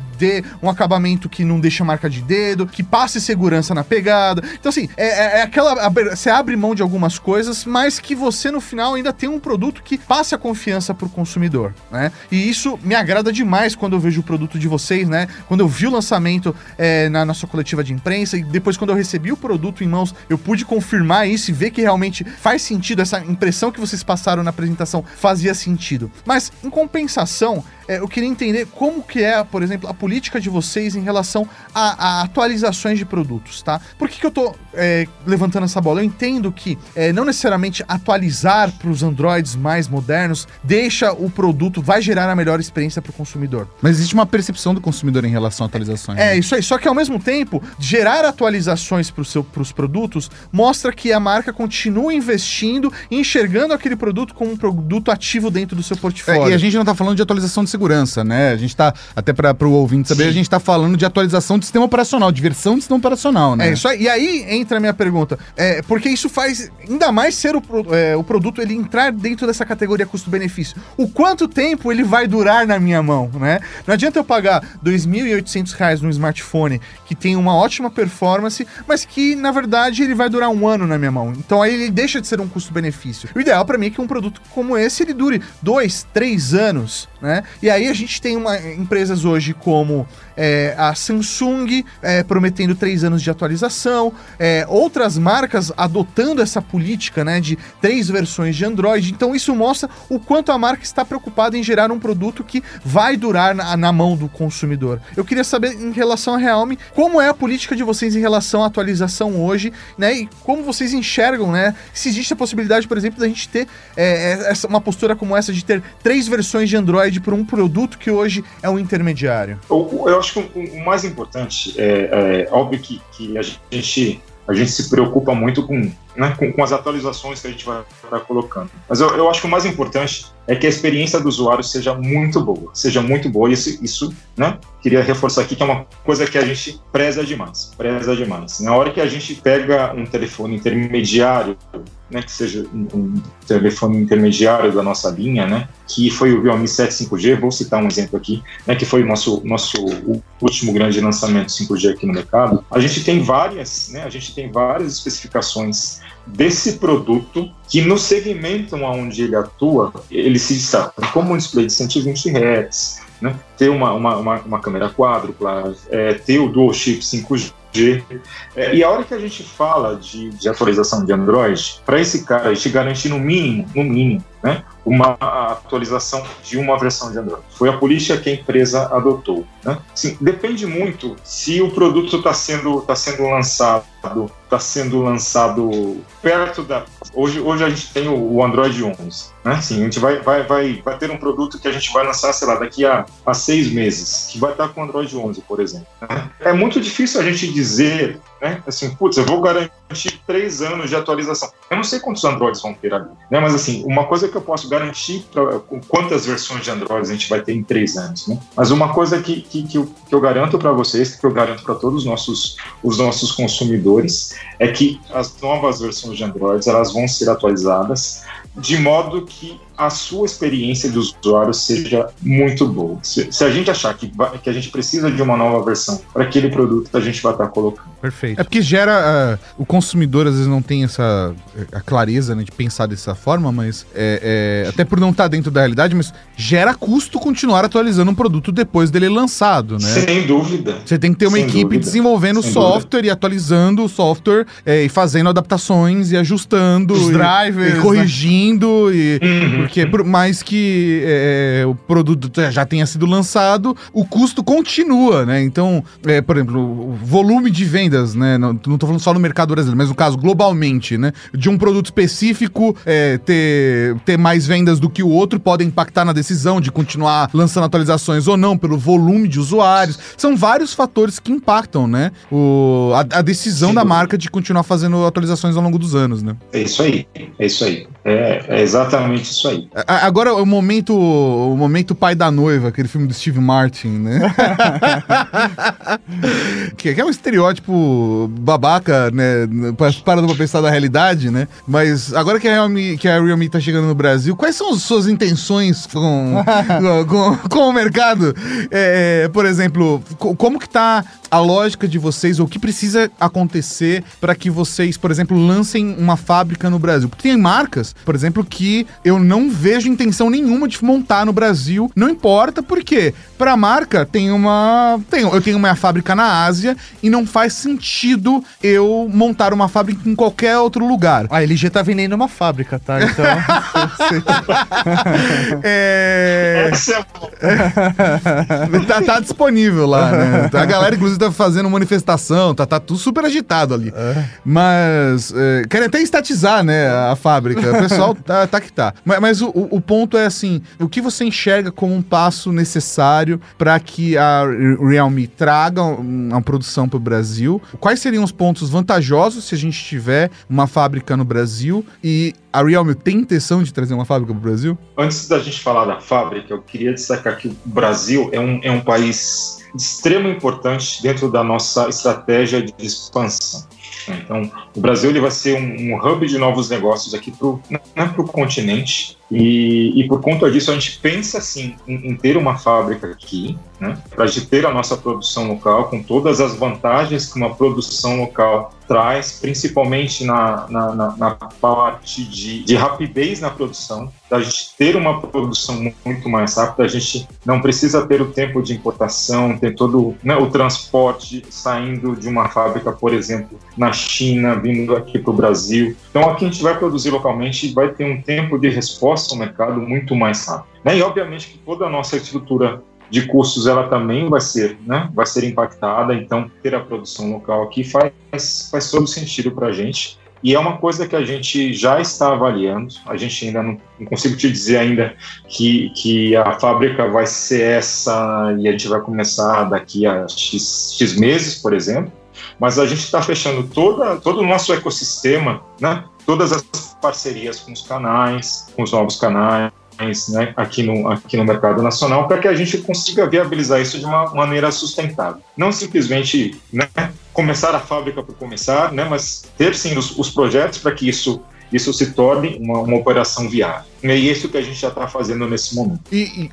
[SPEAKER 2] um acabamento que não deixa marca de dedo, que passe segurança na pegada. Então, assim, é, é, é aquela. Você abre mão de algumas coisas, mas que você no final ainda tem um produto que passe a confiança pro consumidor, né? E isso me agrada demais quando eu vejo o produto de vocês, né? Quando eu vi o lançamento é, na nossa coletiva de imprensa e depois quando eu recebi o produto em mãos, eu pude confirmar isso e ver que realmente faz sentido, essa impressão que vocês passaram na apresentação fazia sentido. Mas, em compensação, é, eu queria entender como que é, por exemplo, a política de vocês em relação a, a atualizações de produtos, tá? Por que, que eu tô é, levantando essa bola? Eu entendo que é, não necessariamente atualizar para os Androids mais modernos deixa o produto, vai gerar a melhor experiência para o consumidor.
[SPEAKER 3] Mas existe uma percepção do consumidor em relação a atualizações.
[SPEAKER 2] É, né? isso aí. Só que ao mesmo tempo, gerar atualizações para os produtos mostra que a marca continua investindo enxergando aquele produto como um produto ativo dentro do seu portfólio.
[SPEAKER 3] É, e a gente não está falando de atualização de segurança, né? A gente está, até para o ouvinte saber, Sim. a gente está falando de atualização de sistema operacional, de versão de sistema operacional, né?
[SPEAKER 2] É isso aí. E aí entra a minha pergunta. É, porque isso faz ainda mais ser o, é, o produto, ele entrar dentro dessa categoria custo-benefício. O quanto tempo ele vai durar na minha mão, né? Não adianta eu pagar R$ 2.800 num smartphone que tem uma ótima performance, mas que, na verdade, ele vai durar um ano na minha mão. Então aí ele deixa de ser um custo-benefício. O ideal para mim é que um produto como esse, ele dure dois, três anos, né? E aí a gente tem uma, empresas hoje como é, a Samsung é, prometendo três anos de atualização, é, outras marcas adotando essa política né, de três versões de Android. Então isso mostra o quanto a marca está preocupada em gerar um produto que vai durar na, na mão do consumidor. Eu queria saber em relação à Realme, como é a política de vocês em relação à atualização hoje, né? E como vocês enxergam, né? Se existe a possibilidade, por exemplo, da gente ter é, essa, uma postura como essa de ter três versões de Android por um produto que hoje é um intermediário?
[SPEAKER 4] Eu, eu acho que o, mais importante é, é óbvio que, que a gente a gente se preocupa muito com, né, com, com, as atualizações que a gente vai estar colocando. Mas eu, eu, acho que o mais importante é que a experiência do usuário seja muito boa, seja muito boa. E isso, isso né, queria reforçar aqui que é uma coisa que a gente preza demais, preza demais. Na hora que a gente pega um telefone intermediário, né, que seja um, um telefone intermediário da nossa linha, né, que foi o Realme 7 5G, vou citar um exemplo aqui, né, que foi o nosso, nosso último grande lançamento 5G aqui no mercado, a gente tem várias, né, a gente tem várias especificações desse produto que no segmento onde ele atua, ele se destaca como um display de 120 Hz, né? ter uma, uma, uma, uma câmera quádrupla, é, ter o dual chip 5G. É, e a hora que a gente fala de, de atualização de Android, para esse cara, a gente garante no mínimo, no mínimo, né, uma atualização de uma versão de Android. Foi a política que a empresa adotou. Né? Sim, depende muito se o produto está sendo, tá sendo lançado está sendo lançado perto da. Hoje, hoje a gente tem o, Android 11. Né? Sim, a gente vai, vai, vai, vai ter um produto que a gente vai lançar, sei lá, daqui a, a seis meses, que vai estar com o Android 11, por exemplo. Né? É muito difícil a gente dizer, né? Assim, putz, eu vou garantir três anos de atualização. Eu não sei quantos Androids vão ter ali, né? Mas assim, uma coisa que eu posso garantir, pra, quantas versões de Android a gente vai ter em três anos, né? Mas uma coisa que, que, que eu, que eu garanto para vocês, que eu garanto para todos os nossos, os nossos consumidores, é que as novas versões de Android elas vão ser atualizadas de modo que a sua experiência de usuário seja muito boa. Se, se a gente achar que, que a gente precisa de uma nova versão para aquele produto, a gente vai estar tá colocando.
[SPEAKER 3] Perfeito. É porque gera. Uh, o consumidor às vezes não tem essa a clareza né, de pensar dessa forma, mas é, é, até por não estar tá dentro da realidade, mas gera custo continuar atualizando um produto depois dele lançado, né?
[SPEAKER 4] Sem dúvida.
[SPEAKER 3] Você tem que ter uma
[SPEAKER 4] Sem
[SPEAKER 3] equipe
[SPEAKER 4] dúvida.
[SPEAKER 3] desenvolvendo Sem software dúvida. e atualizando o software é, e fazendo adaptações e ajustando
[SPEAKER 2] os
[SPEAKER 3] e,
[SPEAKER 2] drivers,
[SPEAKER 3] e
[SPEAKER 2] né?
[SPEAKER 3] corrigindo né? e
[SPEAKER 4] uhum.
[SPEAKER 3] Porque por mais que é, o produto já tenha sido lançado, o custo continua, né? Então, é, por exemplo, o volume de vendas, né? Não, não tô falando só no mercado brasileiro, mas no caso globalmente, né? De um produto específico é, ter, ter mais vendas do que o outro pode impactar na decisão de continuar lançando atualizações ou não, pelo volume de usuários. São vários fatores que impactam, né? O, a, a decisão Sim. da marca de continuar fazendo atualizações ao longo dos anos, né?
[SPEAKER 4] É isso aí, é isso aí. É, é exatamente isso aí.
[SPEAKER 3] Agora o momento, o momento pai da noiva, aquele filme do Steve Martin, né? que é um estereótipo babaca, né? Parando pra pensar da realidade, né? Mas agora que a Realme, que a Realme tá chegando no Brasil, quais são as suas intenções com, com, com, o mercado? É, por exemplo, como que tá a lógica de vocês, ou o que precisa acontecer para que vocês, por exemplo, lancem uma fábrica no Brasil? Porque tem marcas, por exemplo, que eu não vejo intenção nenhuma de montar no Brasil, não importa, porque para a marca tem uma. Tem, eu tenho uma fábrica na Ásia e não faz sentido eu montar uma fábrica em qualquer outro lugar.
[SPEAKER 2] A LG tá vendendo uma fábrica, tá? Então.
[SPEAKER 3] é... tá, tá disponível lá, né? A galera, inclusive, tá fazendo manifestação, tá, tá tudo super agitado ali. É. Mas é, querem até estatizar, né, a fábrica. O pessoal tá, tá que tá. Mas, mas o, o, ponto é assim: o que você enxerga como um passo necessário para que a Realme traga uma produção para o Brasil? Quais seriam os pontos vantajosos se a gente tiver uma fábrica no Brasil? E a Realme tem intenção de trazer uma fábrica para o Brasil?
[SPEAKER 4] Antes da gente falar da fábrica, eu queria destacar que o Brasil é um, é um país de extrema importância dentro da nossa estratégia de expansão. Então, o Brasil ele vai ser um, um hub de novos negócios aqui para o né, continente. E, e, por conta disso, a gente pensa assim em, em ter uma fábrica aqui, né, para ter a nossa produção local, com todas as vantagens que uma produção local traz, principalmente na, na, na, na parte de, de, rapidez na produção, da gente ter uma produção muito mais rápida, a gente não precisa ter o tempo de importação, ter todo né, o transporte saindo de uma fábrica, por exemplo, na China, vindo aqui para o Brasil. Então, aqui a gente vai produzir localmente e vai ter um tempo de resposta ao mercado muito mais rápido. Né? E obviamente que toda a nossa estrutura de custos ela também vai ser, né, vai ser impactada. Então ter a produção local aqui faz faz todo sentido para a gente. E é uma coisa que a gente já está avaliando. A gente ainda não, não consigo te dizer ainda que, que a fábrica vai ser essa e a gente vai começar daqui a X, X meses, por exemplo. Mas a gente está fechando toda, todo o nosso ecossistema, né? todas as parcerias com os canais, com os novos canais, né, aqui, no, aqui no mercado nacional, para que a gente consiga viabilizar isso de uma maneira sustentável. Não simplesmente né, começar a fábrica por começar, né, mas ter sim os, os projetos para que isso, isso se torne uma, uma operação viável. É isso que a gente já está fazendo nesse momento.
[SPEAKER 3] E, e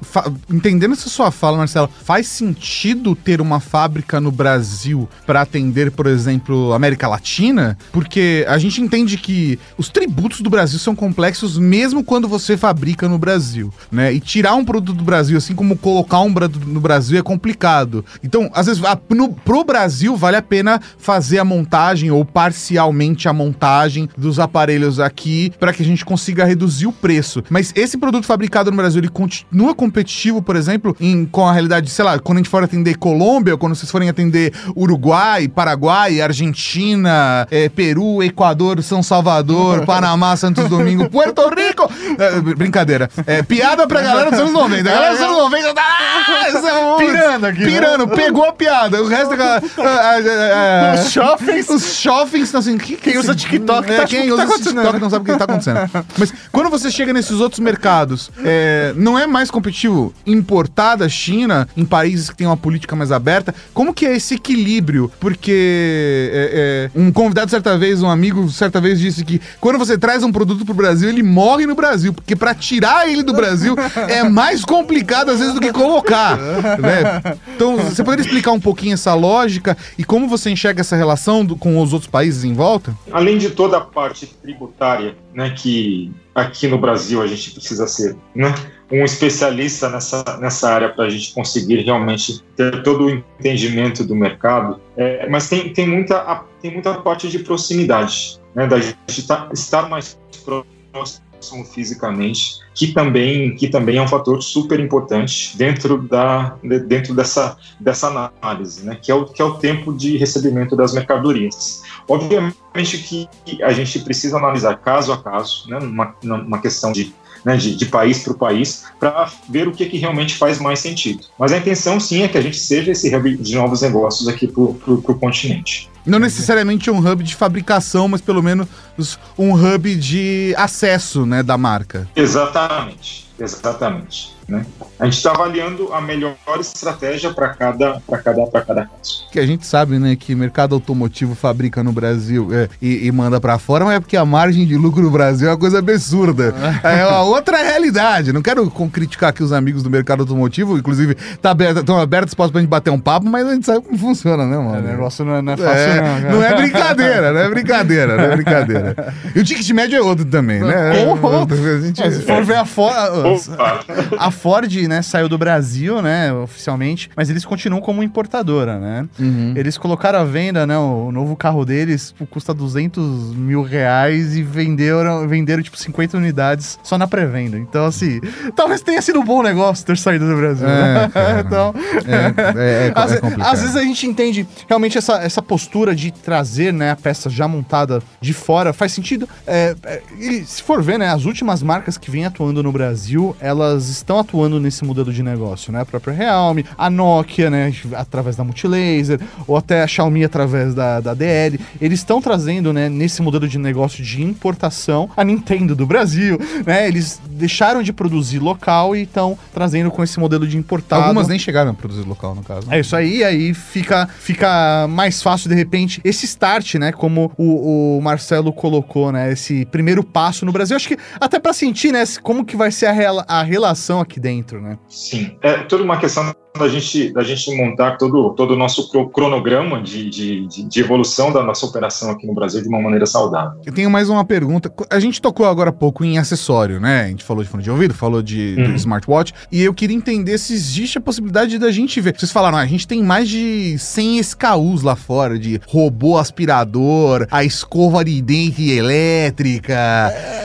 [SPEAKER 3] entendendo essa sua fala, Marcelo, faz sentido ter uma fábrica no Brasil para atender, por exemplo, América Latina? Porque a gente entende que os tributos do Brasil são complexos mesmo quando você fabrica no Brasil, né? E tirar um produto do Brasil, assim como colocar um no Brasil, é complicado. Então, às vezes, a, no, pro Brasil vale a pena fazer a montagem ou parcialmente a montagem dos aparelhos aqui para que a gente consiga reduzir o preço. Isso. Mas esse produto fabricado no Brasil, ele continua competitivo, por exemplo, em, com a realidade, sei lá, quando a gente for atender Colômbia, quando vocês forem atender Uruguai, Paraguai, Argentina, eh, Peru, Equador, São Salvador, Panamá, Santos Domingo, Puerto Rico. É, brincadeira. É, piada pra galera dos anos 90. A galera dos anos 90 tá. Ah, é
[SPEAKER 2] Pirando aqui, né?
[SPEAKER 3] Pirando, pegou a piada. O resto da galera. ah, ah, ah,
[SPEAKER 2] Os shoppings.
[SPEAKER 3] os shoppings assim. Que,
[SPEAKER 2] Quem usa TikTok
[SPEAKER 3] é,
[SPEAKER 2] tá,
[SPEAKER 3] quem usa
[SPEAKER 2] tá
[SPEAKER 3] TikTok
[SPEAKER 2] né?
[SPEAKER 3] não sabe o que tá acontecendo. Mas quando você chega nesses outros mercados, é, não é mais competitivo importar da China em países que têm uma política mais aberta? Como que é esse equilíbrio? Porque é, é, um convidado certa vez, um amigo certa vez disse que quando você traz um produto pro Brasil, ele morre no Brasil, porque pra tirar ele do Brasil é mais complicado às vezes do que colocar, né? Então, você poderia explicar um pouquinho essa lógica e como você enxerga essa relação do- com os outros países em volta?
[SPEAKER 4] além de toda a parte tributária, né, que aqui no Brasil a gente precisa ser, né, um especialista nessa, nessa área para a gente conseguir realmente ter todo o entendimento do mercado, é, mas tem, tem, muita, tem muita parte de proximidade, né, da gente tá- estar mais próximo fisicamente, que também, que também é um fator super importante dentro, da, de- dentro dessa, dessa análise, né, que, é o, que é o tempo de recebimento das mercadorias. Obviamente que a gente precisa analisar caso a caso, né, numa, numa questão de, né, de, de país para o país, para ver o que, que realmente faz mais sentido. Mas a intenção, sim, é que a gente seja esse hub de novos negócios aqui para o continente.
[SPEAKER 3] Não necessariamente um hub de fabricação, mas pelo menos um hub de acesso, né, da marca.
[SPEAKER 4] Exatamente, exatamente. Né? A gente está avaliando a melhor estratégia para cada, para cada, para cada caso.
[SPEAKER 3] Que a gente sabe, né, que mercado automotivo fabrica no Brasil é, e, e manda pra fora, mas é porque a margem de lucro no Brasil é uma coisa absurda. É uma outra realidade. Não quero com- criticar aqui os amigos do mercado automotivo, inclusive tá aberto, estão abertos espaços pra gente bater um papo, mas a gente sabe como funciona, né,
[SPEAKER 2] O
[SPEAKER 3] mano?
[SPEAKER 2] negócio não é, não é fácil,
[SPEAKER 3] É,
[SPEAKER 2] não.
[SPEAKER 3] não é brincadeira, não é brincadeira, não é brincadeira. E o ticket médio é outro também, né?
[SPEAKER 2] Oh.
[SPEAKER 3] A gente-
[SPEAKER 2] É, se for ver a
[SPEAKER 4] Opa!
[SPEAKER 2] a Ford, né, saiu do Brasil, né, oficialmente, mas eles continuam como importadora, né?
[SPEAKER 3] Uhum.
[SPEAKER 2] Eles colocaram à venda, né, o novo carro deles tipo, custa 200 mil reais e venderam, venderam tipo 50 unidades só na pré-venda. Então, assim, talvez tenha sido um bom negócio ter saído do Brasil.
[SPEAKER 3] É,
[SPEAKER 2] né?
[SPEAKER 3] cara.
[SPEAKER 2] então,
[SPEAKER 3] É, é, é,
[SPEAKER 2] às,
[SPEAKER 3] é complicado.
[SPEAKER 2] às vezes a gente entende realmente essa, essa postura de trazer né, a peça já montada de fora faz sentido. É, e se for ver, né, as últimas marcas que vêm atuando no Brasil, elas estão atuando nesse modelo de negócio, né? A própria Realme, a Nokia, né, através da Multilaser, ou até a Xiaomi através da, da DL. Eles estão trazendo, né, nesse modelo de negócio de importação, a Nintendo do Brasil, né? Eles deixaram de produzir local e estão trazendo com esse modelo de importado.
[SPEAKER 3] Algumas nem chegaram a produzir local, no caso. né?
[SPEAKER 2] É isso aí, aí fica, fica mais fácil, de repente, esse start, né? Como o, o Marcelo colocou, né? Esse primeiro passo no Brasil. Acho que até pra sentir, né? Como que vai ser a, rela- a relação aqui dentro, né?
[SPEAKER 4] Sim, é toda uma questão da gente, da gente montar todo, todo o nosso cro- cronograma de, de, de, evolução da nossa operação aqui no Brasil de uma maneira saudável.
[SPEAKER 3] Eu tenho mais uma pergunta. A gente tocou agora há pouco em acessório, né? A gente falou de fone de ouvido, falou de do
[SPEAKER 4] Uhum.
[SPEAKER 3] smartwatch. E eu queria entender se existe a possibilidade da gente ver. Vocês falaram, ah, a gente tem mais de 100 SKUs lá fora, de robô aspirador, a escova de dente elétrica.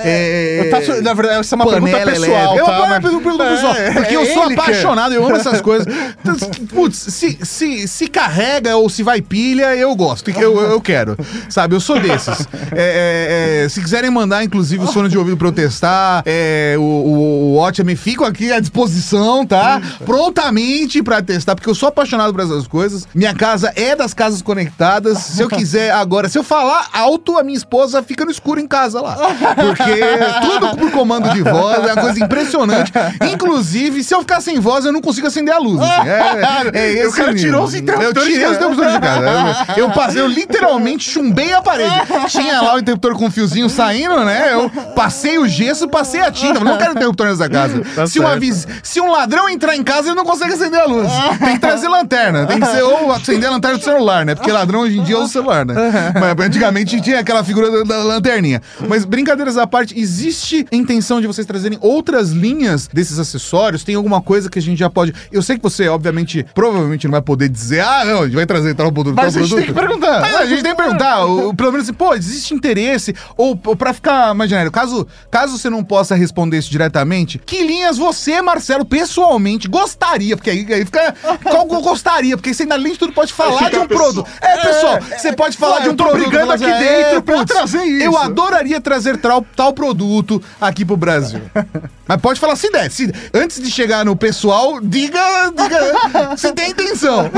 [SPEAKER 3] É,
[SPEAKER 2] Eu tava- na verdade, essa é uma pergunta pessoal,
[SPEAKER 3] elétrica.
[SPEAKER 2] tá?
[SPEAKER 3] Eu, eu
[SPEAKER 2] Mas-
[SPEAKER 3] pergunto pergunta
[SPEAKER 2] É,
[SPEAKER 3] pessoal, porque eu
[SPEAKER 2] é
[SPEAKER 3] sou apaixonado, eu amo essas coisas. Então, Putz, se, se, se carrega ou se vai pilha, eu gosto, eu, eu quero. Sabe, eu sou desses. É, é, é, se quiserem mandar, inclusive, o sono de ouvido pra eu testar, é, o, o, o fico aqui à disposição, tá? Prontamente pra testar, porque eu sou apaixonado por essas coisas. Minha casa é das casas conectadas. Se eu quiser agora, se eu falar alto, a minha esposa fica no escuro em casa lá. Porque tudo por comando de voz é uma coisa impressionante. Inclusive, se eu ficar sem voz, eu não consigo acender a luz. Assim. É, é esse
[SPEAKER 2] O cara
[SPEAKER 3] nível.
[SPEAKER 2] tirou os interruptores
[SPEAKER 3] Eu tirei os interruptores de casa. Eu, eu passei, eu literalmente chumbei a parede. Tinha lá o interruptor com fiozinho saindo, né? Eu passei o gesso, passei a tinta. Não quero interruptor nessa casa.
[SPEAKER 2] Tá
[SPEAKER 3] se, uma se um ladrão entrar em casa, ele não consegue acender a luz. Tem que trazer lanterna. Tem que ser ou acender a lanterna do celular, né? Porque ladrão hoje em dia usa o celular, né? Mas antigamente tinha aquela figura da, da lanterninha. Mas brincadeiras à parte, existe intenção de vocês trazerem outras linhas desses acessórios? Tem alguma coisa que a gente já pode. Eu sei que vocês você, obviamente, provavelmente não vai poder dizer, ah, não, a gente vai trazer tal produto,
[SPEAKER 2] Mas
[SPEAKER 3] tal
[SPEAKER 2] a gente
[SPEAKER 3] produto.
[SPEAKER 2] tem que perguntar.
[SPEAKER 3] Mas a gente tem que perguntar, o- pelo menos assim, pô, existe interesse? Ou, ou pra ficar mais genérico, caso, caso você não possa responder isso diretamente, que linhas você, Marcelo, pessoalmente gostaria? Porque aí, aí fica. Qual gostaria? Porque você ainda, além de tudo, pode falar de um produto. É, pessoal, você pode falar
[SPEAKER 2] Ué,
[SPEAKER 3] de um produto.
[SPEAKER 2] brigando aqui
[SPEAKER 3] é,
[SPEAKER 2] dentro pra
[SPEAKER 3] putz,
[SPEAKER 2] trazer isso.
[SPEAKER 3] Eu adoraria trazer tal, tal produto aqui pro Brasil. Mas pode falar se der. Se, antes de chegar no pessoal, diga se tem intenção.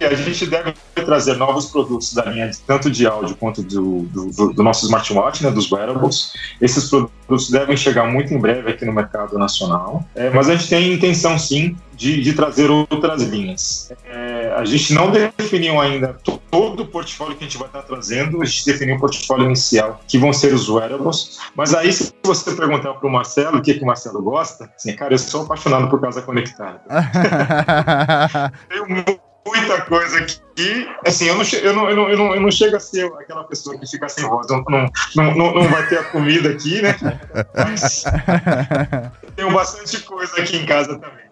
[SPEAKER 4] E a gente deve trazer novos produtos da linha tanto de áudio quanto do, do, do- nosso smartwatch, né, dos wearables. Esses produtos devem chegar muito em breve aqui no mercado nacional. É, mas a gente tem intenção, sim, de, de trazer outras linhas. É, a gente não definiu ainda todo o portfólio que a gente vai estar trazendo, a gente definiu o portfólio inicial, que vão ser os wearables. Mas aí, se você perguntar para o Marcelo o que, que o Marcelo gosta, assim, cara, eu sou apaixonado por casa conectada. Tem mu- muita coisa aqui. Assim, eu não, eu não, eu não, eu não, eu não chego a ser aquela pessoa que fica sem voz. Não, não, não, não, não vai ter a comida aqui, né? Mas tenho bastante coisa aqui em casa também.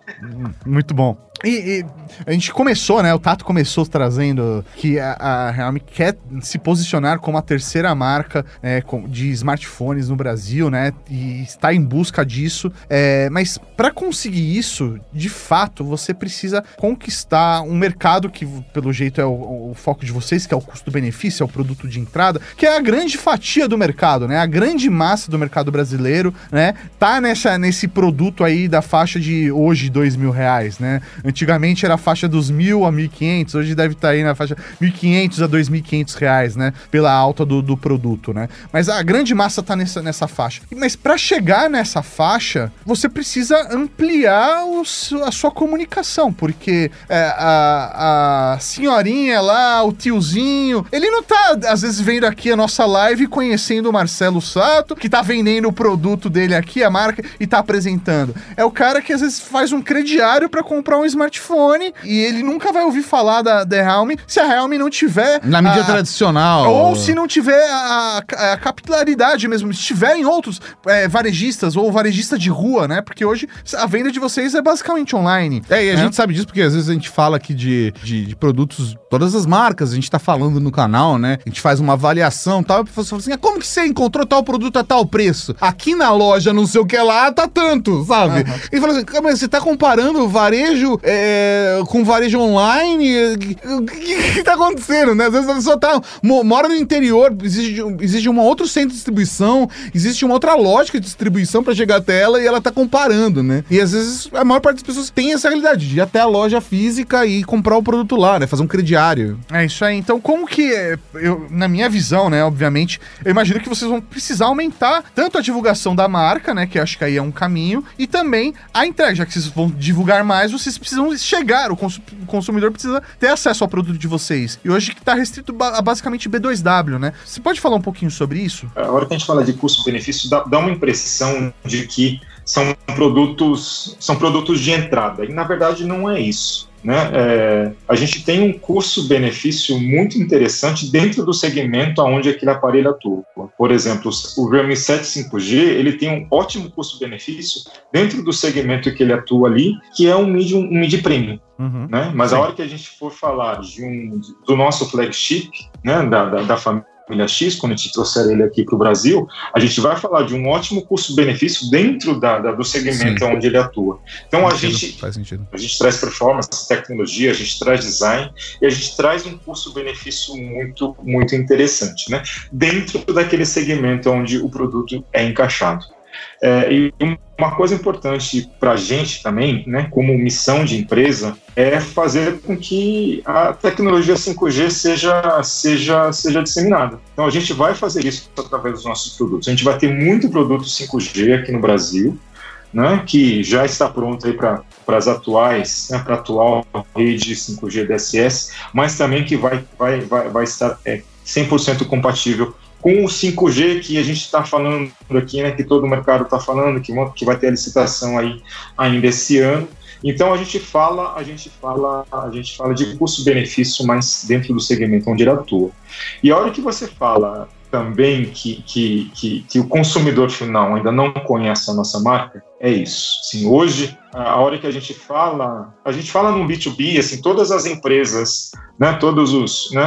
[SPEAKER 2] Muito bom. E, e a gente começou, né? O Tato começou trazendo que a, a Realme quer se posicionar como a terceira marca com- de smartphones no Brasil, né? E está em busca disso. É, mas para conseguir isso, de fato, você precisa conquistar um mercado que, pelo jeito, é o, o foco de vocês, que é o custo-benefício, é o produto de entrada, que é a grande fatia do mercado, né? A grande massa do mercado brasileiro, né? Tá nessa, nesse produto aí da faixa de hoje, dois mil reais, né? Antigamente era a faixa dos mil a mil e quinhentos, hoje deve estar aí na faixa mil e quinhentos a dois mil e quinhentos reais, né? Pela alta do, do produto, né? Mas a grande massa tá nessa, nessa faixa. Mas para chegar nessa faixa, você precisa ampliar o a sua comunicação, porque é, a, a senhorinha lá, o tiozinho, ele não tá, às vezes, vendo aqui a nossa live conhecendo o Marcelo Sato, que tá vendendo o produto dele aqui, a marca, e tá apresentando. É o cara que às vezes faz um crediário para comprar um smartphone e ele nunca vai ouvir falar da, da Realme se a Realme não tiver.
[SPEAKER 3] Na mídia
[SPEAKER 2] a-
[SPEAKER 3] tradicional.
[SPEAKER 2] ou se não tiver a, a- capilaridade mesmo, se tiver em outros é, varejistas ou varejista de rua, né? Porque hoje a venda de vocês é basicamente online.
[SPEAKER 3] É, e a
[SPEAKER 2] né?
[SPEAKER 3] gente sabe disso porque às vezes a gente fala aqui de, de, de produtos, todas as marcas, a gente tá falando no canal, né? A gente faz uma avaliação e tal, e a pessoa fala assim: ah, como que você encontrou tal produto a tal preço? Aqui na loja, não sei o que lá, tá tanto, sabe? E fala assim: "Cara, mas você tá comparando varejo é, com varejo online? O que, que tá acontecendo, né? Às vezes a pessoa tá, mo- mora no interior, existe, existe um outro centro de distribuição, existe uma outra lógica de distribuição pra chegar até ela e ela tá comparando, né? E às vezes a maior parte das pessoas tem essa realidade de ir até a loja física e comprar o produto lá, né? Fazer um crediário.
[SPEAKER 2] É isso aí. Então, como que, é, eu, na minha visão, né, obviamente, eu imagino que vocês vão precisar aumentar tanto a divulgação da marca, né, que acho que aí é um caminho, e também a entrega, já que vocês vão divulgar mais, vocês precisam chegar, o, consu- o consumidor precisa ter acesso ao produto de vocês. E hoje que tá restrito a basicamente B2W, né? Você pode falar um pouquinho sobre isso?
[SPEAKER 4] A hora que a gente fala de custo-benefício, dá, dá uma impressão de que são produtos, são produtos de entrada. E na verdade não é isso. Né? É, a gente tem um custo-benefício muito interessante dentro do segmento onde aquele aparelho atua. Por exemplo, o Realme 7 5G ele tem um ótimo custo-benefício dentro do segmento que ele atua ali, que é um mid, um mid premium.
[SPEAKER 2] Uhum.
[SPEAKER 4] Né? Mas
[SPEAKER 2] Sim.
[SPEAKER 4] a hora que a gente for falar de um, do nosso flagship, né, da, da, da família X, quando a gente trouxer ele aqui para o Brasil, a gente vai falar de um ótimo custo-benefício dentro da, da- do segmento
[SPEAKER 3] Sim.
[SPEAKER 4] onde ele atua. Então a gente,
[SPEAKER 3] Faz sentido.
[SPEAKER 4] a gente traz performance, tecnologia, a gente traz design e a gente traz um custo-benefício muito, muito interessante, né? Dentro daquele segmento onde o produto é encaixado. É, e uma coisa importante para a gente também, né, como missão de empresa, é fazer com que a tecnologia 5G seja, seja, seja disseminada. Então a gente vai fazer isso através dos nossos produtos. A gente vai ter muito produto 5G aqui no Brasil, né, que já está pronto para as atuais, né, para a atual rede 5G DSS, mas também que vai, vai, vai, vai estar é, 100% compatível com o 5G que a gente está falando aqui, né, que todo o mercado está falando, que, que vai ter a licitação aí ainda esse ano. Então a gente fala, a gente fala, a gente fala de custo-benefício, mas dentro do segmento onde ele atua. E a hora que você fala também que, que, que, que, o consumidor final ainda não conhece a nossa marca, é isso. Assim, hoje, a hora que a gente fala, a gente fala no B2B, assim, todas as empresas, né, todos os, né,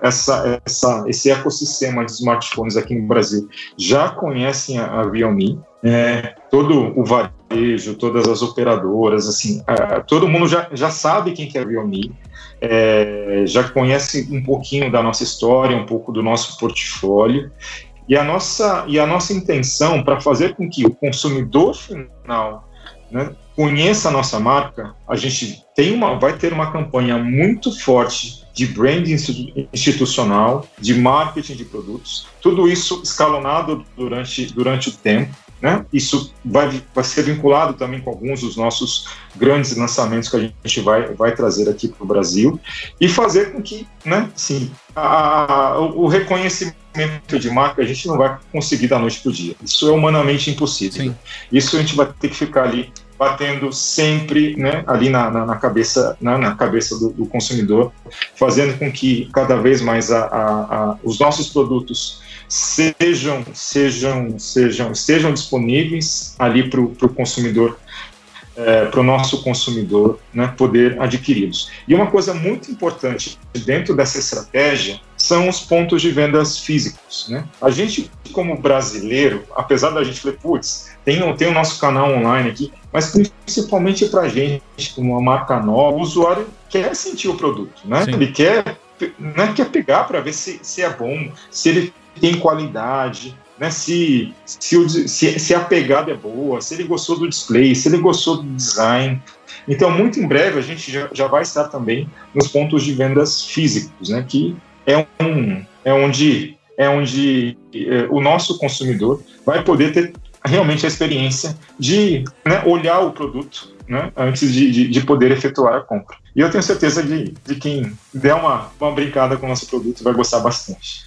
[SPEAKER 4] essa, essa, esse ecossistema de smartphones aqui no Brasil já conhecem a, a Realme, é, todo o varejo, todas as operadoras, assim, todo mundo já, já sabe quem que é a Realme, é, já conhece um pouquinho da nossa história, um pouco do nosso portfólio, e a nossa, e a nossa intenção para fazer com que o consumidor final né, conheça a nossa marca, a gente tem uma, vai ter uma campanha muito forte de branding institucional, de marketing de produtos, tudo isso escalonado durante, durante o tempo. Né? Isso vai, vai ser vinculado também com alguns dos nossos grandes lançamentos que a gente vai, vai trazer aqui para o Brasil e fazer com que, né, sim, a, a, o reconhecimento de marca a gente não vai conseguir da noite para o dia. Isso é humanamente impossível. Sim. Isso a gente vai ter que ficar ali batendo sempre né, ali na, na, na cabeça, na, na cabeça do, do, consumidor, fazendo com que cada vez mais a, a, os nossos produtos sejam, sejam, sejam, sejam disponíveis ali para o consumidor, é, para o nosso consumidor né, poder adquiri-los. E uma coisa muito importante dentro dessa estratégia são os pontos de vendas físicos. Né? A gente, como brasileiro, apesar da gente falar, putz, tem, tem o nosso canal online aqui, mas principalmente para a gente, como uma marca nova, o usuário quer sentir o produto, né? Ele quer, né, quer pegar para ver se, se é bom, se ele tem qualidade, né, se, se, se, se a pegada é boa, se ele gostou do display, se ele gostou do design. Então, muito em breve, a gente já, já vai estar também nos pontos de vendas físicos, né, que é, um, é onde, é onde é, o nosso consumidor vai poder ter realmente a experiência de né, olhar o produto né, antes de, de, de, poder efetuar a compra. E eu tenho certeza de, de quem der uma, uma brincada com o nosso produto vai gostar bastante.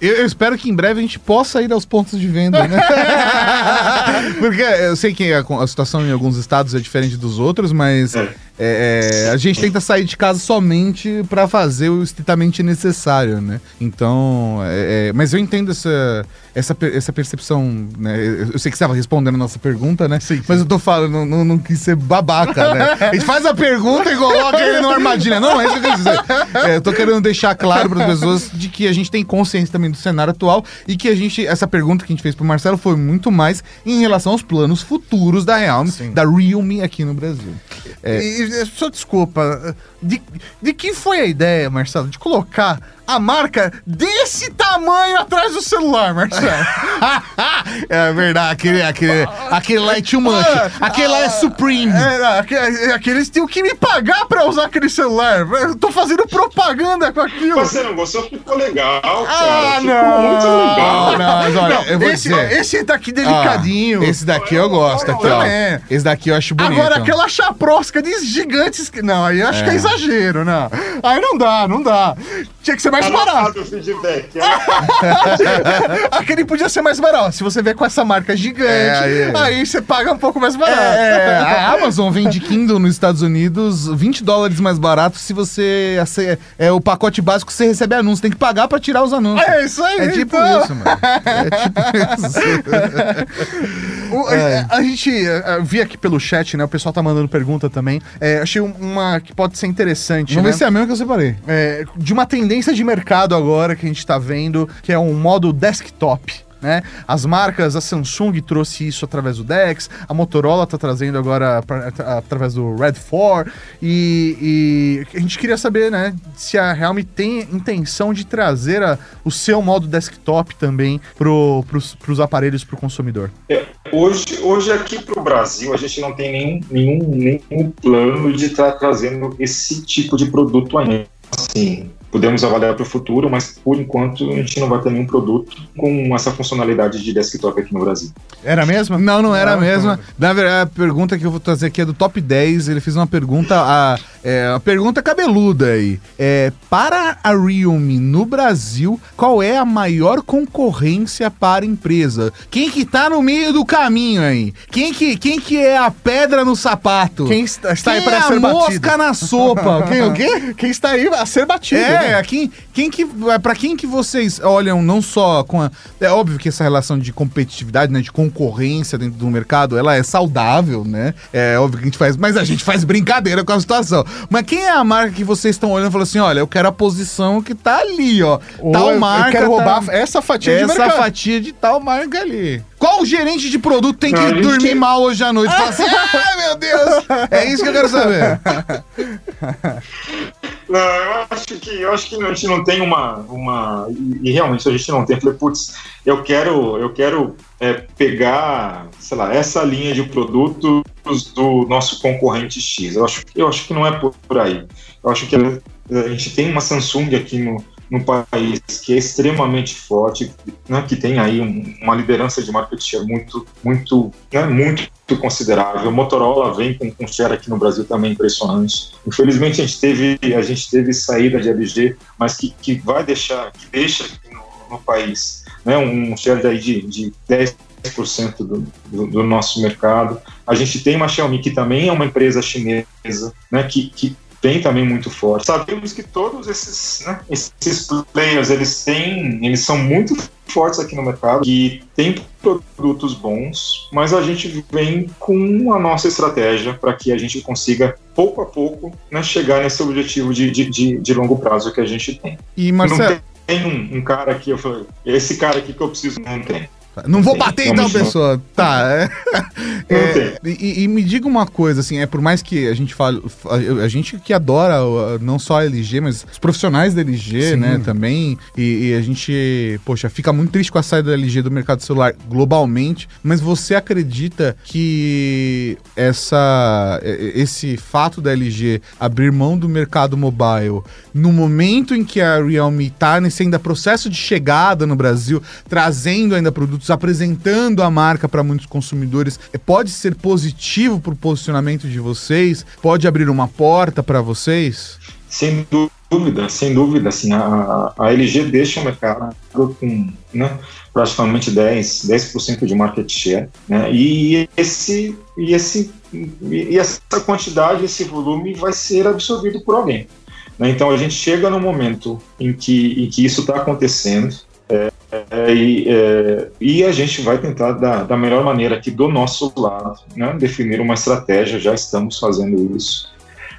[SPEAKER 3] Eu, eu, espero que em breve a gente possa ir aos pontos de venda, né? Porque eu sei que a, a, situação em alguns estados é diferente dos outros, mas é. É, é, a gente tenta sair de casa somente para fazer o estritamente necessário, né? Então, é, é, mas eu entendo essa, essa, essa percepção, né? Eu sei que você estava respondendo a nossa pergunta, né? Sim, sim. Mas eu tô falando, não, não, não, quis ser babaca, né? A gente faz a pergunta e coloca ele numa armadilha. Não, é isso que eu quero dizer. É, eu tô querendo deixar claro para as pessoas de que a gente tem consciência também do cenário atual e que a gente, essa pergunta que a gente fez pro Marcelo foi muito mais em relação aos planos futuros da Realme, sim. da Realme aqui no Brasil.
[SPEAKER 2] É, e só desculpa, de, de que foi a ideia, Marcelo, de colocar a marca desse tamanho atrás do celular, Marcelo.
[SPEAKER 3] é verdade, aquele, aquele, aquele lá é too much. Aquele lá é Supreme.
[SPEAKER 2] É, aqueles têm que me pagar pra usar aquele celular. Eu tô fazendo propaganda com aquilo.
[SPEAKER 4] Você não gostou? Ficou legal, cara. Ah, ficou não. muito legal.
[SPEAKER 2] Não, mas olha, não, eu vou esse, dizer. Esse daqui delicadinho.
[SPEAKER 3] Ah, esse daqui eu gosto, aqui, ó. Esse daqui eu acho bonito.
[SPEAKER 2] Agora, aquela chaprosca de gigantes... Não, aí eu acho é. que é exagero, não. Aí não dá, não dá. Tinha que ser mais barato. O feedback. Aquele podia ser mais barato. Se você vê com essa marca gigante, é, aí, aí você paga um pouco mais barato. É,
[SPEAKER 3] a Amazon vende Kindle nos Estados Unidos 20 dólares mais barato se você é o pacote básico você recebe anúncio, tem que pagar para tirar os anúncios.
[SPEAKER 2] É isso aí.
[SPEAKER 3] É tipo então. isso, mano. É tipo
[SPEAKER 2] isso. o, é. A gente vi aqui pelo chat, né? O pessoal tá mandando pergunta também. É, achei uma que pode ser interessante.
[SPEAKER 3] Vamos
[SPEAKER 2] né?
[SPEAKER 3] ver se é a mesma que eu separei.
[SPEAKER 2] É, de uma tendência de mercado agora que a gente está vendo, que é um modo desktop. Né? As marcas, a Samsung trouxe isso através do DeX, a Motorola está trazendo agora pra, através do Red 4 e, e, a gente queria saber, né, se a Realme tem intenção de trazer a, o seu modo desktop também para os aparelhos para o consumidor.
[SPEAKER 4] É, hoje, hoje aqui para o Brasil a gente não tem nenhum, nenhum, nenhum plano de estar tá trazendo esse tipo de produto ainda. Assim, podemos avaliar para o futuro, mas por enquanto a gente não vai ter nenhum produto com essa funcionalidade de desktop aqui no Brasil.
[SPEAKER 3] Era mesmo? Não, não era a mesma. Na verdade, a pergunta que eu vou trazer aqui é do top 10. Ele fez uma pergunta, a, é, uma pergunta cabeluda aí. É, para a Realme no Brasil, qual é a maior concorrência para a empresa? Quem que tá no meio do caminho aí? Quem que, quem que é a pedra no sapato?
[SPEAKER 2] Quem está, está
[SPEAKER 3] quem
[SPEAKER 2] aí para
[SPEAKER 3] é
[SPEAKER 2] ser
[SPEAKER 3] a mosca na sopa? quem o quê?
[SPEAKER 2] Quem está aí a ser batido.
[SPEAKER 3] É, É, quem, quem que, é, pra quem que vocês olham não só com a... É óbvio que essa relação de competitividade, né, de concorrência dentro do mercado, ela é saudável, né? É óbvio que a gente faz, mas a gente faz brincadeira com a situação. Mas quem é a marca que vocês estão olhando e falando assim, olha, eu quero a posição que tá ali, ó.
[SPEAKER 2] Ou
[SPEAKER 3] tal
[SPEAKER 2] eu-
[SPEAKER 3] marca
[SPEAKER 2] eu quero
[SPEAKER 3] tá-
[SPEAKER 2] roubar essa fatia de
[SPEAKER 3] essa
[SPEAKER 2] mercado.
[SPEAKER 3] fatia de tal marca ali. Qual gerente de produto tem que
[SPEAKER 4] Não,
[SPEAKER 3] dormir
[SPEAKER 4] tem-
[SPEAKER 3] mal hoje à noite? Fala assim, ai meu Deus! É isso que eu quero saber.
[SPEAKER 4] Não, eu acho que eu acho que a gente não tem uma. uma e, e realmente a gente não tem. Eu falei, putz, eu quero, eu quero é, pegar, sei lá, essa linha de produtos do nosso concorrente X. Eu acho, eu acho que não é por, por aí. Eu acho que a, a gente tem uma Samsung aqui no, no país que é extremamente forte, né, que tem aí um- uma liderança de market share muito, muito, né, muito considerável. Motorola vem com, com share aqui no Brasil também impressionante. Infelizmente a gente teve, a gente teve saída de LG, mas que, que vai deixar, que deixa aqui no, no país, né, um share daí de, de 10% do, do, do nosso mercado. A gente tem uma Xiaomi que também é uma empresa chinesa, né, que, que vem também muito forte. Sabemos que todos esses, né, esses players, eles têm, eles são muito fortes aqui no mercado e tem produtos bons, mas a gente vem com a nossa estratégia para que a gente consiga, pouco a pouco, né, chegar nesse objetivo de, de, de, de longo prazo que a gente tem.
[SPEAKER 3] E
[SPEAKER 4] Não
[SPEAKER 3] Marcelo,
[SPEAKER 4] tem um, um cara aqui, eu falei, esse cara aqui que eu preciso, não tem.
[SPEAKER 3] Não vou bater então, pessoa. Tá, é. É, e, e me diga uma coisa, assim, é por mais que a gente fale, a, gente que adora não só a LG, mas os profissionais da LG,
[SPEAKER 2] Sim.
[SPEAKER 3] né, também, e, e a gente, poxa, fica muito triste com a saída da LG do mercado celular globalmente, mas você acredita que essa, esse fato da LG abrir mão do mercado mobile no momento em que a Realme tá nesse ainda processo de chegada no Brasil, trazendo ainda produtos, apresentando a marca para muitos consumidores, eh, pode ser positivo pro posicionamento de vocês? Pode abrir uma porta para vocês?
[SPEAKER 4] Sem dúvida, sem dúvida, assim, a, a LG deixa o mercado com né, praticamente 10%, 10 de market share, né, e, esse, e, esse, e essa quantidade, esse volume vai ser absorvido por alguém. né. Então a gente chega no momento em que, em que isso está acontecendo, é, é, e, é, e a gente vai tentar, da, da melhor maneira aqui do nosso lado, né, definir uma estratégia, já estamos fazendo isso,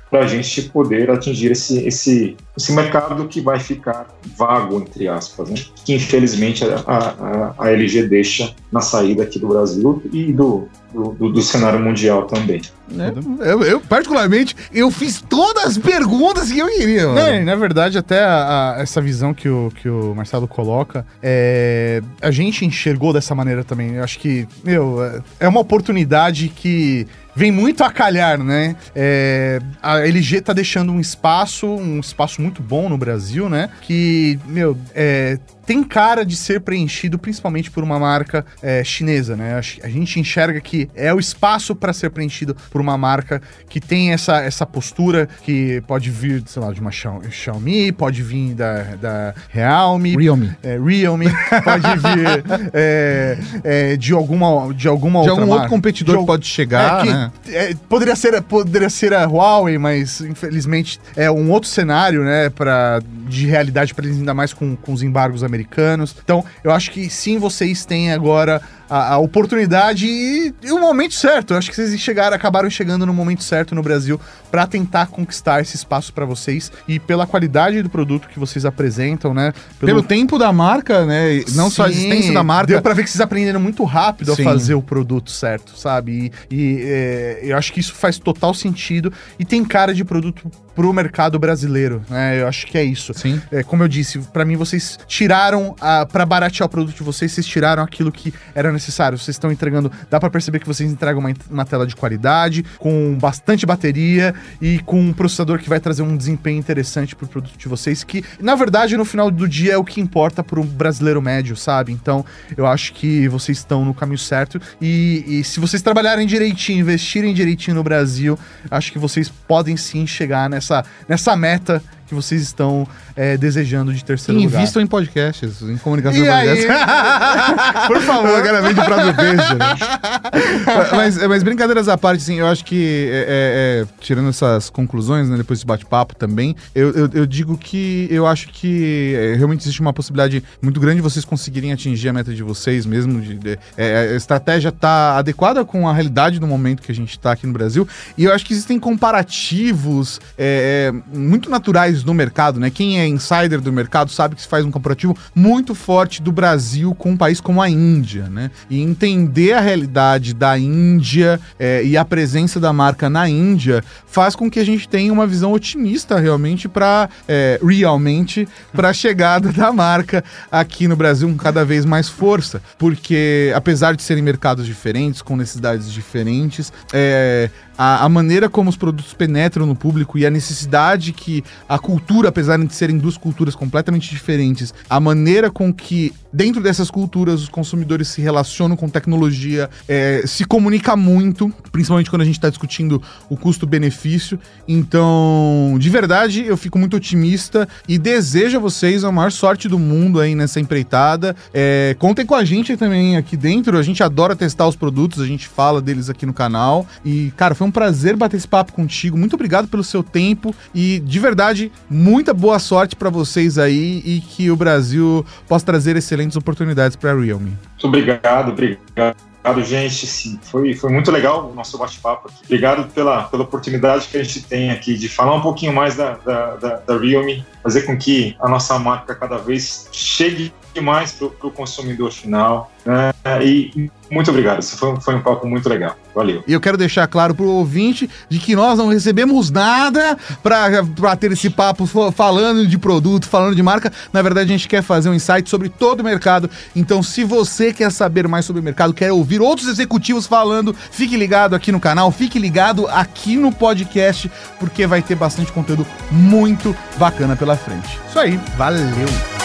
[SPEAKER 4] para a gente poder atingir esse, esse, esse mercado que vai ficar vago, entre aspas, né? que infelizmente a, a, a LG deixa na saída aqui do Brasil e do, do, do cenário mundial também.
[SPEAKER 3] né? Eu, eu, particularmente, eu fiz todas as perguntas que eu queria, mano.
[SPEAKER 2] Né, na verdade, até a- a- essa visão que o, que o Marcelo coloca, é, a gente enxergou dessa maneira também. Eu acho que, meu, é- é uma oportunidade que vem muito a calhar, né? É, a LG tá deixando um espaço, um espaço muito bom no Brasil, né? Que, meu, é, tem cara de ser preenchido principalmente por uma marca é, chinesa, né? A gente enxerga que é o espaço para ser preenchido por uma marca que tem essa, essa postura que pode vir, sei lá, de uma Xiao- Xiaomi, pode vir da, da Realme,
[SPEAKER 3] Realme.
[SPEAKER 2] é, Realme, pode vir é, é, de alguma, de alguma
[SPEAKER 3] De
[SPEAKER 2] outra
[SPEAKER 3] algum outro
[SPEAKER 2] marca.
[SPEAKER 3] competidor
[SPEAKER 2] De
[SPEAKER 3] pode chegar,
[SPEAKER 2] é, que,
[SPEAKER 3] né?
[SPEAKER 2] é, poderia, ser, poderia ser a Huawei, mas infelizmente é um outro cenário, né, pra, de realidade para eles, ainda mais com, com os embargos americanos. Então, eu acho que sim, vocês têm agora a, a oportunidade e, e o momento certo. Eu acho que vocês chegaram, acabaram chegando no momento certo no Brasil para tentar conquistar esse espaço para vocês e pela qualidade do produto que vocês apresentam, né?
[SPEAKER 3] Pelo tempo da marca, né? Não só a
[SPEAKER 2] Sim,
[SPEAKER 3] existência da marca.
[SPEAKER 2] Deu pra ver que vocês aprenderam muito rápido
[SPEAKER 3] Sim.
[SPEAKER 2] a fazer o produto certo, sabe? E, e, é, eu acho que isso faz total sentido e tem cara de produto pro mercado brasileiro, né? Eu acho que é isso.
[SPEAKER 3] Sim.
[SPEAKER 2] É, como eu disse, pra mim vocês tiraram, a, pra baratear o produto de vocês, vocês tiraram aquilo que era necessário. Vocês estão entregando, dá pra perceber que vocês entregam uma, uma tela de qualidade, com bastante bateria e com um processador que vai trazer um desempenho interessante pro produto de vocês, que na verdade no final do dia é o que importa pro brasileiro médio, sabe? Então eu acho que vocês estão no caminho certo e, e se vocês trabalharem direitinho, investirem direitinho no Brasil, acho que vocês podem sim chegar nessa, nessa meta que vocês estão é, desejando de terceiro lugar.
[SPEAKER 3] Invistam em podcasts, em comunicação
[SPEAKER 2] E aí? Por favor.
[SPEAKER 3] Próprio peixe, né? mas, mas brincadeiras à parte, assim, eu acho que, é, é, tirando essas conclusões, né, depois desse bate-papo também, eu, eu, eu digo que eu acho que realmente existe uma possibilidade muito grande de vocês conseguirem atingir a meta de vocês mesmo. De, de- a estratégia tá adequada com a realidade do momento que a gente tá aqui no Brasil. E eu acho que existem comparativos muito naturais no mercado, né? Quem é insider do mercado sabe que se faz um comparativo muito forte do Brasil com um país como a Índia, né? E entender a realidade da Índia é, e a presença da marca na Índia faz com que a gente tenha uma visão otimista realmente para realmente para a chegada da marca aqui no Brasil com cada vez mais força, porque apesar de serem mercados diferentes com necessidades diferentes, é, a, a maneira como os produtos penetram no público e a necessidade que a cultura, apesar de serem duas culturas completamente diferentes, a maneira com que dentro dessas culturas os consumidores se relacionam com tecnologia é, se comunica muito, principalmente quando a gente está discutindo o custo-benefício. Então, de verdade, eu fico muito otimista e desejo a vocês a maior sorte do mundo aí nessa empreitada. É, contem com a gente também aqui dentro. A gente adora testar os produtos, a gente fala deles aqui no canal. E, cara, foi um prazer bater esse papo contigo. Muito obrigado pelo seu tempo e, de verdade, muita boa sorte para vocês aí e que o Brasil possa trazer excelentes oportunidades para a Realme.
[SPEAKER 4] Muito obrigado, obrigado. gente. Sim, foi, foi muito legal o nosso bate-papo. Obrigado pela, pela oportunidade que a gente tem aqui de falar um pouquinho mais da, da, da, da Realme, fazer com que a nossa marca cada vez chegue mais para o consumidor final. né? E muito obrigado. Foi, foi um papo muito legal. Valeu.
[SPEAKER 3] E eu quero deixar claro pro ouvinte de que nós não recebemos nada para ter esse papo falando de produto, falando de marca. Na verdade, a gente quer fazer um insight sobre todo o mercado. Então, se você quer saber mais sobre o mercado, quer ouvir outros executivos falando, fique ligado aqui no canal, fique ligado aqui no podcast, porque vai ter bastante conteúdo muito bacana pela frente. Isso aí, valeu!